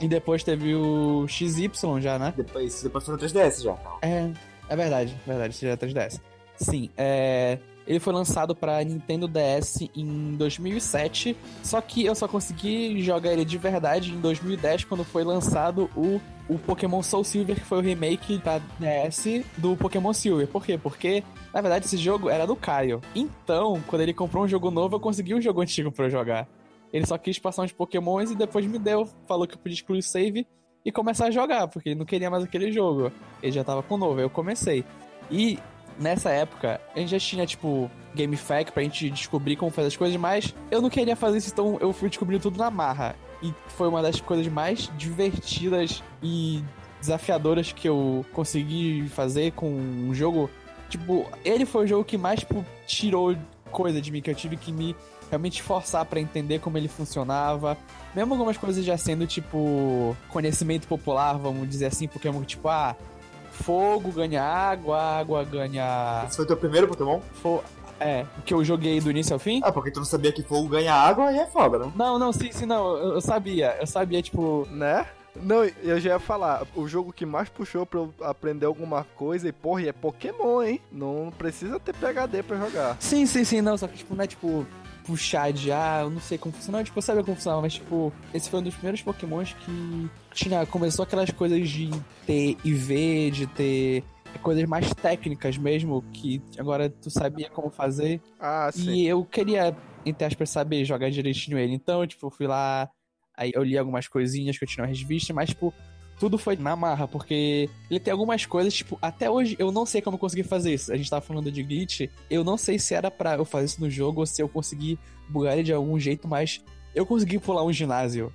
E depois teve o XY já, né? Depois, depois foram 3DS já. É, é verdade, verdade, isso já é 3DS. Sim, é. Ele foi lançado pra Nintendo DS em 2007, só que eu só consegui jogar ele de verdade em 2010, quando foi lançado o, o Pokémon Soul Silver, que foi o remake da DS do Pokémon Silver. Por quê? Porque, na verdade, esse jogo era do Caio. Então, quando ele comprou um jogo novo, eu consegui um jogo antigo pra eu jogar. Ele só quis passar uns Pokémons e depois me deu, falou que eu podia excluir o save e começar a jogar, porque ele não queria mais aquele jogo. Ele já tava com o novo, aí eu comecei. E nessa época, a gente já tinha, tipo, Game Fact pra gente descobrir como fazer as coisas, mas eu não queria fazer isso, então eu fui descobrindo tudo na marra. E foi uma das coisas mais divertidas e desafiadoras que eu consegui fazer com um jogo. Tipo, ele foi o jogo que mais, tipo, tirou coisa de mim, que eu tive que me realmente forçar pra entender como ele funcionava. Mesmo algumas coisas já sendo, tipo, conhecimento popular, vamos dizer assim, Pokémon, tipo, ah, fogo ganha água, água ganha. Esse foi teu primeiro Pokémon? Fo... É, que eu joguei do início ao fim? Ah, porque tu não sabia que fogo ganha água e é foda, né? Não, não, sim, sim, não, eu, eu sabia. Eu sabia, tipo. Né? Não, eu já ia falar, o jogo que mais puxou pra eu aprender alguma coisa, e porra, e é Pokémon, hein? Não precisa ter PHD pra jogar. Sim, sim, sim, não, só que, tipo, não é tipo. Puxar de ah, eu não sei como funciona, tipo, eu sabia como funcionava, mas tipo, esse foi um dos primeiros pokémons que tinha, começou aquelas coisas de ter IV, de ter coisas mais técnicas mesmo, que agora tu sabia como fazer. Ah, sim. E eu queria, entre aspas, saber jogar direitinho ele. Então, tipo, eu fui lá, aí eu li algumas coisinhas que eu tinha nas revistas, mas, tipo, tudo foi na marra, porque ele tem algumas coisas, tipo, até hoje eu não sei como eu consegui fazer isso. A gente tava falando de glitch, eu não sei se era pra eu fazer isso no jogo ou se eu consegui bugar ele de algum jeito, mas eu consegui pular um ginásio.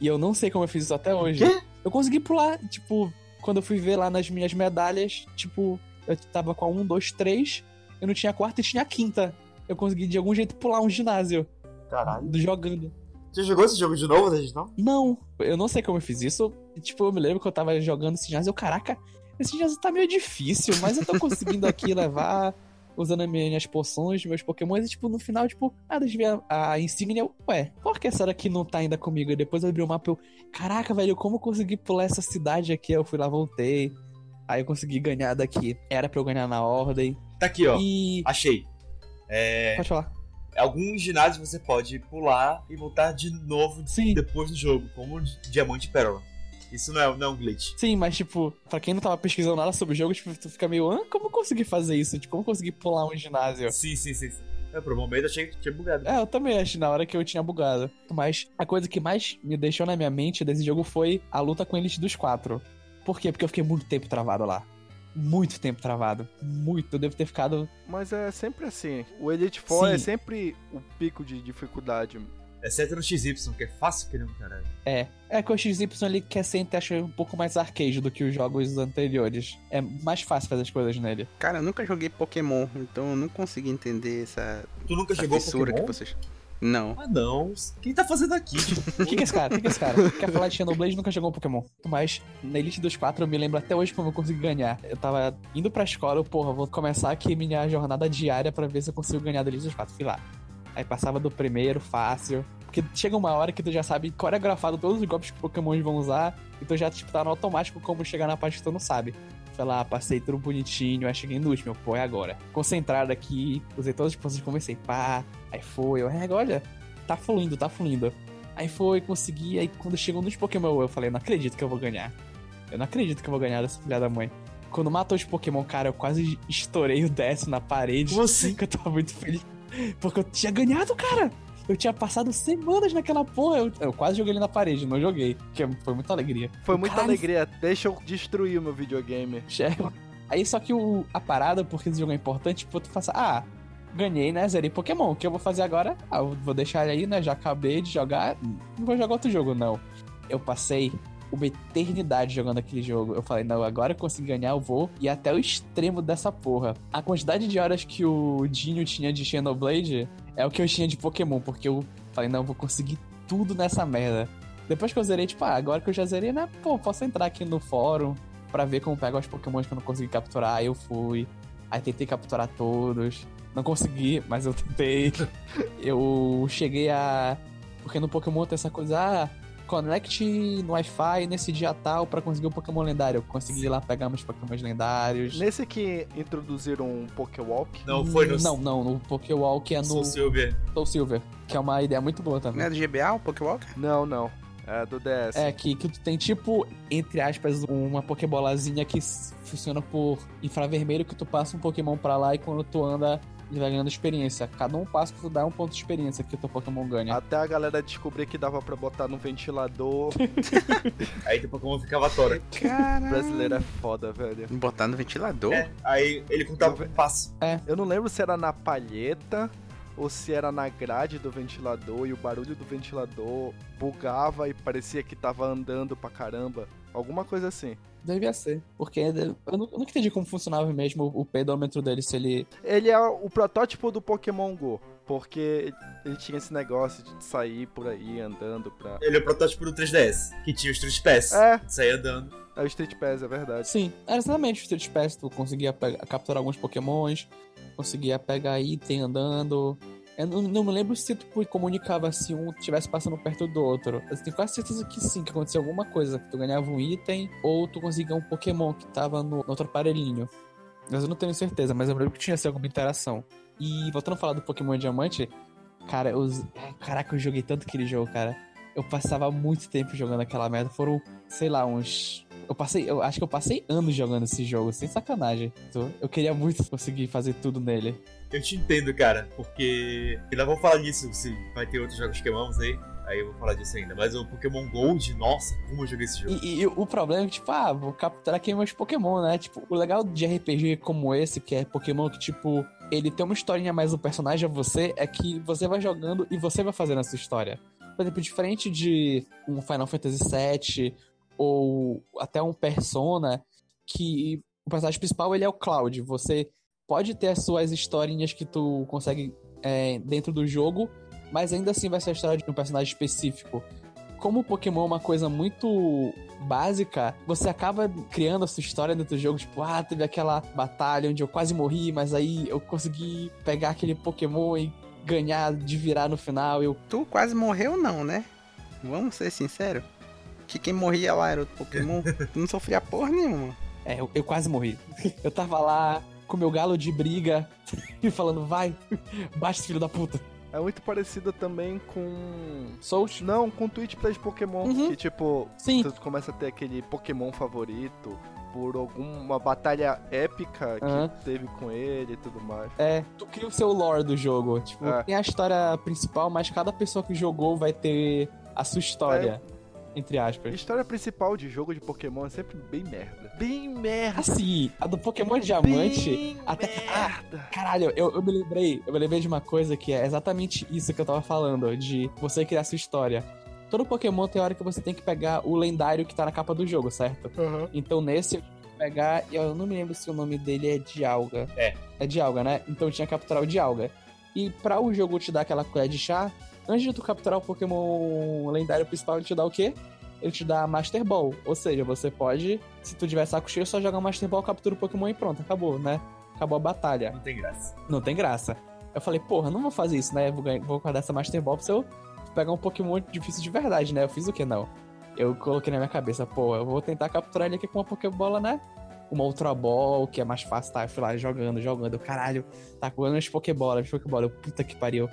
E eu não sei como eu fiz isso até hoje. Quê? Eu consegui pular, tipo, quando eu fui ver lá nas minhas medalhas, tipo, eu tava com a 1, 2, 3, eu não tinha a quarta e tinha a quinta. Eu consegui de algum jeito pular um ginásio Caralho. jogando. Você jogou esse jogo de novo, desde não? Não, eu não sei como eu fiz isso. Tipo, eu me lembro que eu tava jogando esse ginásio. Eu, caraca, esse ginásio tá meio difícil, mas eu tô conseguindo aqui levar, usando as minhas poções, meus pokémons. E, tipo, no final, tipo, ah, deixa eu ver a, a insígnia. Eu, Ué, por que essa daqui não tá ainda comigo? E depois eu abri o mapa e eu, caraca, velho, como eu consegui pular essa cidade aqui? Eu fui lá, voltei. Aí eu consegui ganhar daqui. Era pra eu ganhar na ordem. Tá aqui, ó. E. Achei. É. Pode falar. Alguns ginásios você pode pular e voltar de novo Sim. depois do jogo, como Diamante e Pérola. Isso não é, não é um glitch. Sim, mas tipo, pra quem não tava pesquisando nada sobre o jogo, tipo, tu fica meio, ah, como eu consegui fazer isso? Tipo, como eu consegui pular um ginásio? Sim, sim, sim. sim. É, por um momento eu achei que tinha bugado. É, eu também achei na hora que eu tinha bugado. Mas a coisa que mais me deixou na minha mente desse jogo foi a luta com a Elite dos Quatro. Por quê? Porque eu fiquei muito tempo travado lá. Muito tempo travado. Muito. Eu devo ter ficado. Mas é sempre assim. O Elite Four Sim. é sempre o pico de dificuldade. Exceto no XY, que é fácil que um caralho. É. É que o XY ele quer sempre achar um pouco mais arcade do que os jogos anteriores. É mais fácil fazer as coisas nele. Cara, eu nunca joguei Pokémon, então eu não consegui entender essa, Tu nunca essa jogou Pokémon? que vocês. Não. Ah, não. Quem tá fazendo aqui? O que, que é esse cara? O que, que é esse cara? Quer falar de Xenoblade nunca jogou um Pokémon. Mas na Elite dos Quatro eu me lembro até hoje como eu consegui ganhar. Eu tava indo pra escola, eu, porra, vou começar aqui minha jornada diária pra ver se eu consigo ganhar da Elite dos Quatro. Fui lá. Aí passava do primeiro, fácil. Porque chega uma hora que tu já sabe coreografado todos os golpes que os Pokémon vão usar. E tu já, tipo, tá no automático como chegar na parte que tu não sabe. Fui lá, passei tudo bonitinho, aí cheguei no último, pô, é agora. Concentrado aqui, usei todas as e comecei, pá. Aí foi, eu, é, olha, tá fluindo, tá fluindo. Aí foi, consegui, aí quando chegou nos Pokémon, eu falei, não acredito que eu vou ganhar. Eu não acredito que eu vou ganhar dessa filha da mãe. Quando matou os Pokémon, cara, eu quase estourei o décimo na parede. Como assim? Que eu tava muito feliz. Porque eu tinha ganhado, cara! Eu tinha passado semanas naquela porra. Eu, eu quase joguei ele na parede, não joguei. Que foi muita alegria. Foi muita caralho, alegria. Deixa eu destruir o meu videogame. Aí só que o, a parada, porque esse jogo é importante, tipo, tu faça, ah, ganhei, né? Zerei Pokémon. O que eu vou fazer agora? Ah, eu vou deixar ele aí, né? Já acabei de jogar. Não vou jogar outro jogo, não. Eu passei uma eternidade jogando aquele jogo. Eu falei, não, agora eu consegui ganhar, eu vou ir até o extremo dessa porra. A quantidade de horas que o Dinho tinha de Xenoblade é o que eu tinha de Pokémon, porque eu falei, não, eu vou conseguir tudo nessa merda. Depois que eu zerei, tipo, ah, agora que eu já zerei, né? Pô, posso entrar aqui no fórum pra ver como pega os Pokémon que eu não consegui capturar. Aí eu fui. Aí tentei capturar todos. Não consegui, mas eu tentei. eu cheguei a. Porque no Pokémon tem essa coisa, ah, conecte no Wi-Fi nesse dia tal pra conseguir um Pokémon lendário. Eu consegui ir lá pegar meus Pokémons lendários. Nesse que introduziram um Pokéwalk, Não, foi no Não, não, no Pokéwalk é no Soul Silver. Soul Silver, que é uma ideia muito boa Não também. é do GBA, o Pokewalker? não, não. É do DS. É, que, que tu tem tipo, entre aspas, uma Pokébolazinha que funciona por infravermelho, que tu passa um Pokémon pra lá e quando tu anda, ele vai ganhando experiência. Cada um passo que tu dá é um ponto de experiência que o teu Pokémon ganha. Até a galera descobrir que dava pra botar no ventilador. Aí teu Pokémon ficava tora. Caralho. brasileiro é foda, velho. Botar no ventilador? É, aí ele contava Eu- passo. Eu não lembro se era na palheta ou se era na grade do ventilador e o barulho do ventilador bugava e parecia que tava andando pra caramba. Alguma coisa assim. Devia ser. Porque eu não entendi como funcionava mesmo o pedômetro dele, se ele. Ele é o protótipo do Pokémon Go. Porque ele tinha esse negócio de sair por aí andando pra. Ele é o protótipo do 3DS, que tinha os Street Pass. É, Saía andando. É o Street Pass, é verdade. Sim, era exatamente o Street Pass. Tu conseguia pegar- capturar alguns Pokémons, conseguia pegar item andando. Eu não, não me lembro se tu comunicava se um estivesse passando perto do outro. Eu tenho quase certeza que sim, que acontecia alguma coisa. Que tu ganhava um item ou tu conseguia um Pokémon que tava no, no outro aparelhinho. Mas eu não tenho certeza, mas eu lembro que tinha assim, alguma interação. E voltando a falar do Pokémon Diamante, cara, eu, ai, caraca, eu joguei tanto aquele jogo, cara. Eu passava muito tempo jogando aquela merda. Foram, sei lá, uns Eu passei, eu acho que eu passei anos jogando esse jogo, sem sacanagem. Eu queria muito conseguir fazer tudo nele. Eu te entendo, cara, porque. Ainda vou falar disso, se vai ter outros jogos que amamos aí. Aí eu vou falar disso ainda. Mas o Pokémon Gold, nossa, como eu joguei esse jogo. E, e o problema é que, tipo, ah, vou capturar aqui meus Pokémon, né? Tipo, o legal de RPG como esse, que é Pokémon que, tipo, ele tem uma historinha, mas o personagem é você, é que você vai jogando e você vai fazendo essa história. Por exemplo, diferente de um Final Fantasy VII ou até um Persona, que o personagem principal ele é o Cloud. Você pode ter as suas historinhas que tu consegue é, dentro do jogo, mas ainda assim vai ser a história de um personagem específico. Como o Pokémon é uma coisa muito básica, você acaba criando a sua história dentro do jogo, tipo, ah, teve aquela batalha onde eu quase morri, mas aí eu consegui pegar aquele Pokémon e ganhar de virar no final. Eu, Tu quase morreu não, né? Vamos ser sinceros. Que quem morria lá era o Pokémon. tu não sofria porra nenhuma. é, eu, eu quase morri. Eu tava lá com meu galo de briga e falando, vai, basta filho da puta. É muito parecido também com. Souls? Não, com Twitch Plays Pokémon. Uhum. Que tipo, Sim. tu começa a ter aquele Pokémon favorito por alguma batalha épica que Aham. teve com ele e tudo mais. É, tu cria o seu lore do jogo. Tipo, É. tem a história principal, mas cada pessoa que jogou vai ter a sua história. Entre A aspas. história principal de jogo de Pokémon é sempre bem merda. Bem merda. Assim, a do Pokémon Diamante. Bem até- merda. Caralho, eu, eu me lembrei, eu me lembrei de uma coisa que é exatamente isso que eu tava falando, de você criar sua história. Todo Pokémon tem hora que você tem que pegar o lendário que tá na capa do jogo, certo? Aham. Então nesse eu tinha que pegar, eu não me lembro se o nome dele é Dialga. É. É Dialga, né? Então eu tinha que capturar o Dialga. E pra o jogo te dar aquela colher de chá, antes de tu capturar o Pokémon lendário principal, ele te dá o quê? Ele te dá Master Ball. Ou seja, você pode, se tu tiver saco cheio, só jogar Master Ball, captura o Pokémon e pronto, acabou, né? Acabou a batalha. Não tem graça. Não tem graça. Eu falei, porra, não vou fazer isso, né? Vou, ganhar- vou guardar essa Master Ball pra eu pegar um Pokémon difícil de verdade, né? Eu fiz o que não? Eu coloquei na minha cabeça, pô, eu vou tentar capturar ele aqui com uma Pokébola, né? Uma Ultra Ball, que é mais fácil, tá? Eu fui lá jogando, jogando. Eu, caralho, tá com as Pokébolas, Pokébola. Eu, puta que pariu.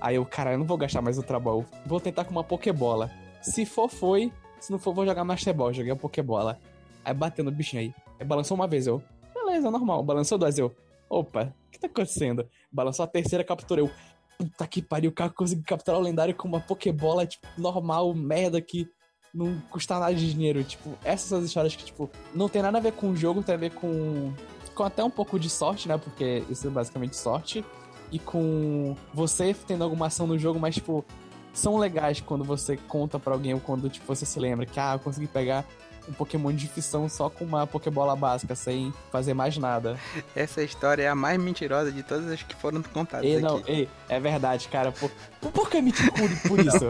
Aí eu, caralho, eu não vou gastar mais Ultra Ball. Vou tentar com uma Pokébola. Se for, foi. Se não for, vou jogar Master Ball. Joguei a Pokébola. Aí bateu no bichinho aí. Aí balançou uma vez, eu. Beleza, normal. Balançou duas, eu. Opa, o que tá acontecendo? Balançou a terceira, capturei. Eu, puta que pariu, o cara conseguiu capturar o lendário com uma Pokébola, tipo, normal, merda, que não custa nada de dinheiro. Tipo, essas são as histórias que, tipo, não tem nada a ver com o jogo, tem a ver com. com até um pouco de sorte, né? Porque isso é basicamente sorte. E com você tendo alguma ação no jogo, mas, tipo, são legais quando você conta pra alguém ou quando, tipo, você se lembra que, ah, eu consegui pegar um Pokémon de ficção só com uma Pokébola básica, sem fazer mais nada. Essa história é a mais mentirosa de todas as que foram contadas Ei, aqui. não, ei, é verdade, cara. Por, por que me por, por isso?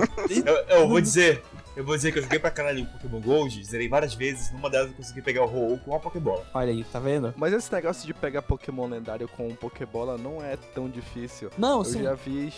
Eu, eu vou dizer. Eu vou dizer que eu joguei pra caralho o Pokémon Gold, zerei várias vezes, numa delas eu consegui pegar o Ho-Oh com uma Pokébola. Olha aí, tá vendo? Mas esse negócio de pegar Pokémon lendário com um Pokébola não é tão difícil. Não, Eu sim. já vi.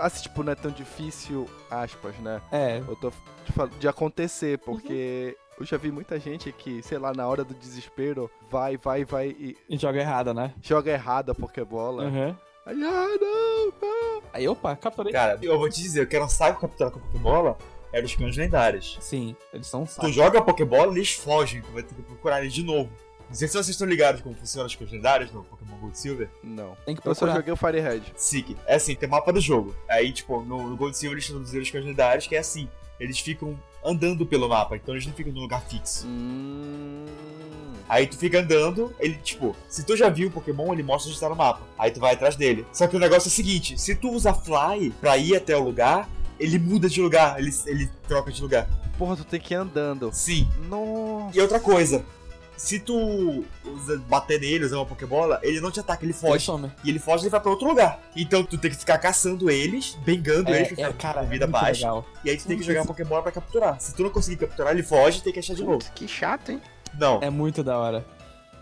Assim, tipo, não é tão difícil, aspas, né? É, Eu tô falando de acontecer, porque eu já vi muita gente que, sei lá, na hora do desespero, vai, vai, vai e e joga errado, né? joga errado a Pokébola. Uhum. Aí, ah, não, não. Aí, opa, capturei. Cara, eu vou te dizer, o que era um saco capturar com a Pokébola eram os cães lendários. Sim, eles são um Tu joga a Pokébola, eles fogem, tu vai ter que procurar eles de novo. Não sei se vocês estão ligados como funcionam os cães lendários no Pokémon Gold e Silver. Não. Tem que Eu só procurar. joguei o Firehead. Sick. É assim, tem mapa do jogo. Aí, tipo, no, no Gold e Silver eles introduziram os cães lendários, que é assim. Eles ficam andando pelo mapa, então eles não ficam num lugar fixo. Hum. Aí tu fica andando, ele, tipo, se tu já viu o Pokémon, ele mostra onde tá no mapa. Aí tu vai atrás dele. Só que o negócio é o seguinte: se tu usa Fly pra ir até o lugar, ele muda de lugar, ele, ele troca de lugar. Porra, tu tem que ir andando. Sim. Nossa. E outra coisa, se tu bater nele, usar uma Pokébola, ele não te ataca, ele Ele foge. some. E ele foge e ele vai pra outro lugar. Então tu tem que ficar caçando eles, bengando eles É, pra é, cara, é vida muito baixa. legal. E aí tu tem que jogar a isso. Pokébola pra capturar. Se tu não conseguir capturar, ele foge e tem que achar de novo. Putz, que chato, hein? Não. É muito da hora.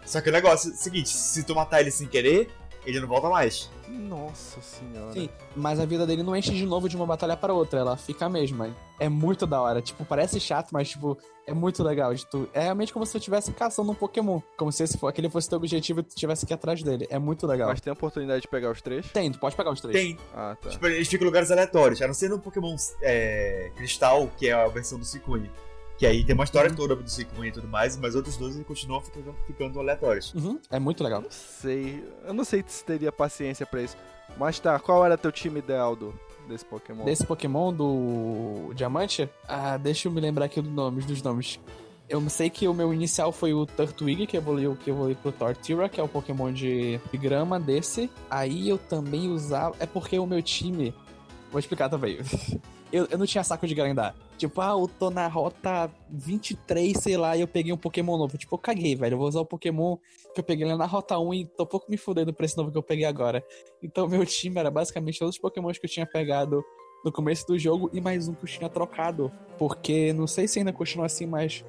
Só que o negócio é o seguinte: se tu matar ele sem querer, ele não volta mais. Nossa senhora. Sim, mas a vida dele não enche de novo de uma batalha para outra, ela fica a mesma. É muito da hora. Tipo, parece chato, mas, tipo, é muito legal. De tu... É realmente como se tu estivesse caçando um Pokémon. Como se esse for, aquele fosse teu objetivo e tu tivesse que ir atrás dele. É muito legal. Mas tem a oportunidade de pegar os três? Tem, tu pode pegar os três. Tem. Ah, tá. Tipo, eles ficam em lugares aleatórios. A não ser no Pokémon é, Cristal, que é a versão do Suicune. Que aí tem uma história toda do Suicune e tudo mais, mas outros dois eles continuam ficando, ficando aleatórios. Uhum, é muito legal. Não sei. Eu não sei se teria paciência pra isso. Mas tá, qual era teu time ideal do, desse Pokémon? Desse Pokémon do Diamante, ah, deixa eu me lembrar aqui dos nomes, dos nomes. Eu sei que o meu inicial foi o Turtwig, que evoluiu, que evoluiu pro Torterra, que é o Pokémon de de grama desse. Aí eu também usava. É porque o meu time. Vou explicar também. Eu, eu não tinha saco de grindar. Tipo, ah, eu tô na rota 23, sei lá, e eu peguei um Pokémon novo. Tipo, eu caguei, velho. Eu vou usar o Pokémon que eu peguei lá na rota 1 e tô pouco me fudendo pra esse novo que eu peguei agora. Então, meu time era basicamente todos os Pokémons que eu tinha pegado no começo do jogo e mais um que eu tinha trocado. Porque não sei se ainda continua assim, mas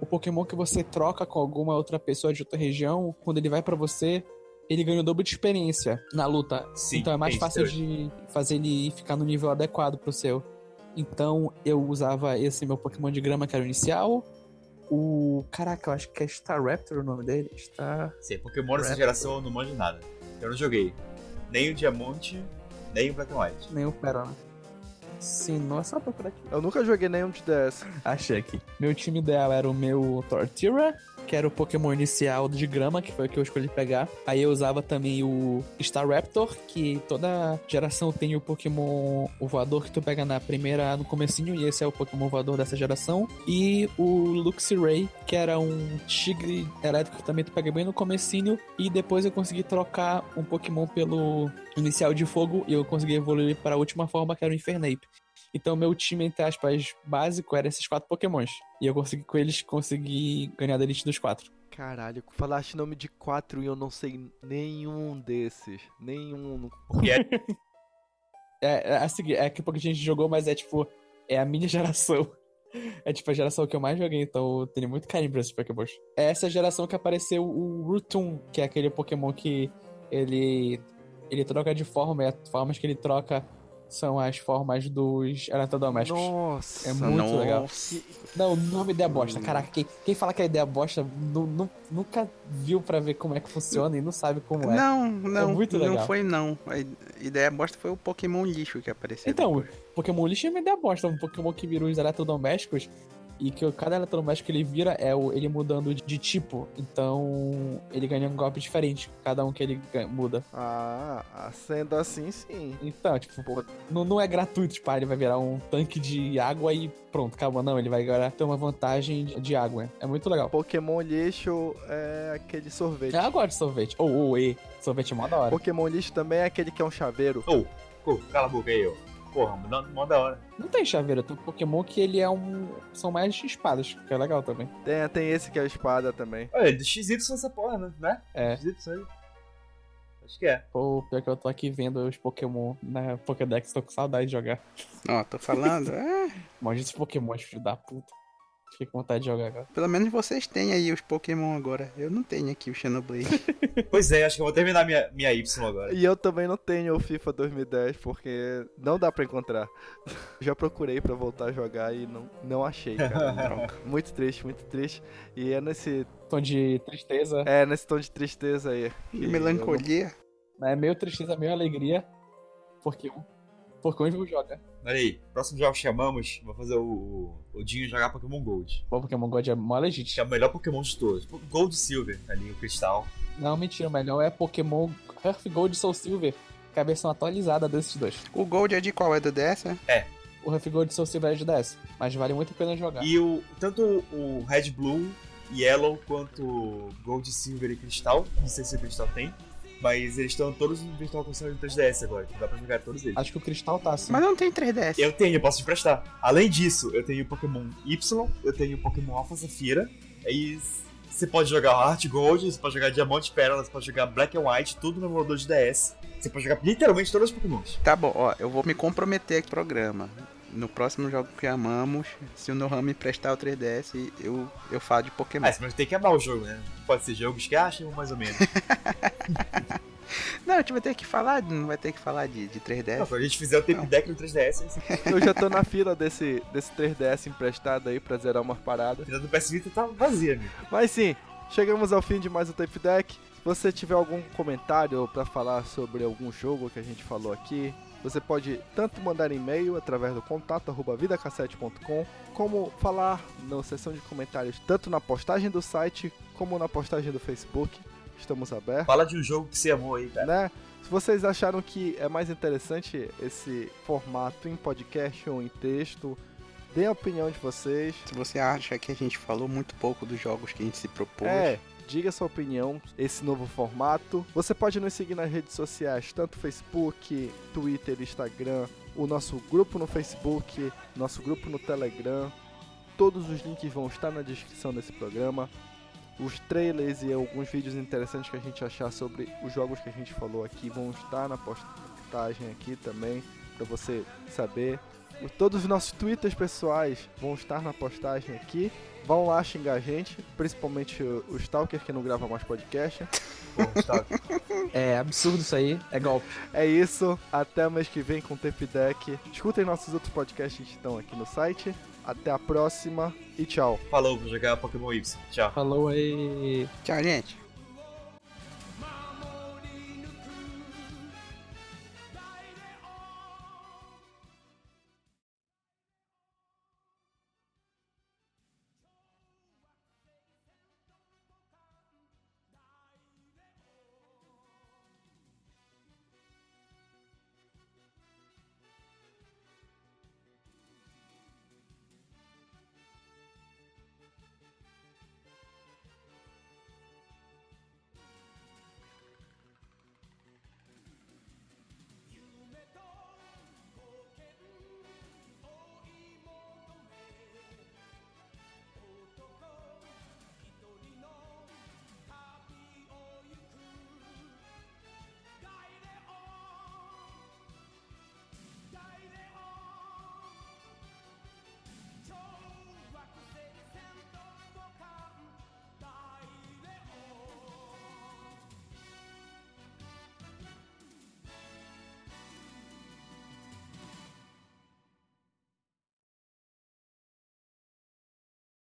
o Pokémon que você troca com alguma outra pessoa de outra região, quando ele vai pra você, ele ganha o dobro de experiência na luta. Sim, então é mais fácil de fazer ele ficar no nível adequado pro seu. Então eu usava esse meu Pokémon de grama que era o inicial. O. Caraca, eu acho que é Staraptor o nome dele. Star. Sim, Pokémon dessa Raptor. geração eu não manjo nada. Eu não joguei nem o Diamante, nem o Black and White. Nem o Perona. Sim, não é só procurar aqui. Eu nunca joguei nenhum de DS. Achei aqui. Meu time ideal era o meu Torterra, que era o Pokémon inicial de grama, que foi o que eu escolhi pegar. Aí eu usava também o Staraptor, que toda geração tem o Pokémon o voador que tu pega na primeira, no comecinho, e esse é o Pokémon voador dessa geração. E o Luxray, que era um tigre elétrico que também tu pega bem no comecinho. E depois eu consegui trocar um Pokémon pelo inicial de fogo e eu consegui evoluir para a última forma, que era o Infernape. Então, meu time, entre aspas, básico era esses quatro pokémons. E eu consegui com eles conseguir ganhar da elite dos quatro. Caralho, falaste nome de quatro e eu não sei nenhum desses. Nenhum. É, É, é, assim, é que pouco a gente jogou, mas é tipo, é a minha geração. É tipo a geração que eu mais joguei, então eu tenho muito carinho pra esses pokémons. É essa geração que apareceu o Rutoon, que é aquele pokémon que ele ele troca de forma, e as formas que ele troca são as formas dos eletrodomésticos. Nossa. É muito legal. Nossa. Não, o nome é ideia bosta. Caraca, quem, quem fala que é ideia bosta nu- nu- nunca viu pra ver como é que funciona e não sabe como é. Não, não, muito não legal. foi não. A ideia bosta foi o Pokémon lixo que apareceu. Então, depois. Pokémon lixo é uma ideia bosta. Um Pokémon que vira os eletrodomésticos e que cada eletrodoméstico que ele vira é o, ele mudando de tipo. Então, ele ganha um golpe diferente, cada um que ele ganha- muda. Ah, sendo assim, sim. Então, tipo, pô, não, não é gratuito, tipo, ah, ele vai virar um tanque de água e pronto, acabou. Não, ele vai agora ter uma vantagem de, de água. É muito legal. Pokémon lixo é aquele sorvete. Eu gosto de sorvete. Ou, ou, e. Sorvete é mó da hora. Pokémon lixo também é aquele que é um chaveiro. Ô, pô, cala a boca aí, ó. Porra, mó da- mó da hora. Não tem chaveiro, tem Pokémon que ele é um. São mais espadas, que é legal também. Tem, tem esse que é a espada também. Olha, do XY essa porra, né? né? É. XY aí. Acho que é. Pô, pior que eu tô aqui vendo os Pokémon na Pokédex, tô com saudade de jogar. Ó, tô falando. é, Maldito esses Pokémon, filho da puta. Fiquei com vontade de jogar agora. pelo menos vocês têm aí os Pokémon agora. Eu não tenho aqui o Xenoblade. Pois é, acho que eu vou terminar minha, minha Y agora. E eu também não tenho o FIFA 2010 porque não dá pra encontrar. Já procurei pra voltar a jogar e não, não achei, cara. Muito triste, muito triste. E é nesse, Tom de tristeza. é nesse tom de tristeza aí. que Melancolia. É meio tristeza, meio alegria. Porque Porque um jogo joga. Aí, próximo jogo que chamamos, vou fazer o, o, Dinho jogar Pokémon Gold. Pô, Pokémon God é mó Que é legítimo. o melhor Pokémon de todos. Gold e Silver, ali, o cristal. Não, mentira, o melhor é Pokémon Earth Gold e Soul Silver. Que é a versão atualizada desses dois. O Gold é de qual? É do DS? né? O Earth Gold e Soul Silver é de 10. Mas vale muito a pena jogar. E o, tanto o Red Blue, Yellow, quanto Gold, Silver e Cristal, não sei se o Cristal tem, mas eles estão todos no Virtual Console do 3DS agora, então dá pra jogar todos eles. Acho que o Cristal tá assim. Mas não tem 3DS. Eu tenho, eu posso te emprestar. Além disso, eu tenho o Pokémon Y, eu tenho o Pokémon Alpha Safira, aí você pode jogar Heart Gold, você pode jogar Diamante Pérola, você pode jogar Black and White, tudo no emulador de DS. Você pode jogar literalmente todos os Pokémons. Tá bom, ó, eu vou me comprometer aqui no programa. No próximo jogo que amamos, se o Nohama me emprestar o 3DS, eu, eu falo de Pokémon. Ah, mas tem que amar o jogo, né? Pode ser jogos que acham, mais ou menos. Não, a gente vai ter que falar, não vai ter que falar de, de Não, 3DS. quando a gente fizer o tape deck no 3DS, assim, Eu já tô na fila desse, desse 3DS emprestado aí pra zerar umas paradas. a fila do PS Vita tá vazia, amigo. Mas sim, chegamos ao fim de mais um Tape Deck. Se você tiver algum comentário pra falar sobre algum jogo que a gente falou aqui, Você pode tanto mandar e-mail através do contato arroba vidacassete.com, como falar na seção de comentários, tanto na postagem do site como na postagem do Facebook. Estamos abertos, Fala de um jogo que você amou aí, cara. né? Se vocês acharam que é mais interessante esse formato em podcast ou em texto, dê a opinião de vocês. Se você acha que a gente falou muito pouco dos jogos que a gente se propôs, É, diga sua opinião, esse novo formato. Você pode nos seguir nas redes sociais, tanto Facebook, Twitter, Instagram, o nosso grupo no Facebook, nosso grupo no Telegram. Todos os links vão estar na descrição desse programa. Os trailers e alguns vídeos interessantes que a gente achar sobre os jogos que a gente falou aqui vão estar na postagem aqui também, para você saber. Todos os nossos twitters pessoais vão estar na postagem aqui. Vão lá xingar a gente, principalmente o, Stalker que não grava mais podcast. É absurdo isso aí, é golpe. É isso, até mês que vem com o Tape Deck. Escutem nossos outros podcasts que estão aqui no site. Até a próxima e tchau. Falou, vou jogar Pokémon Y. Tchau. Falou aí. tchau, gente.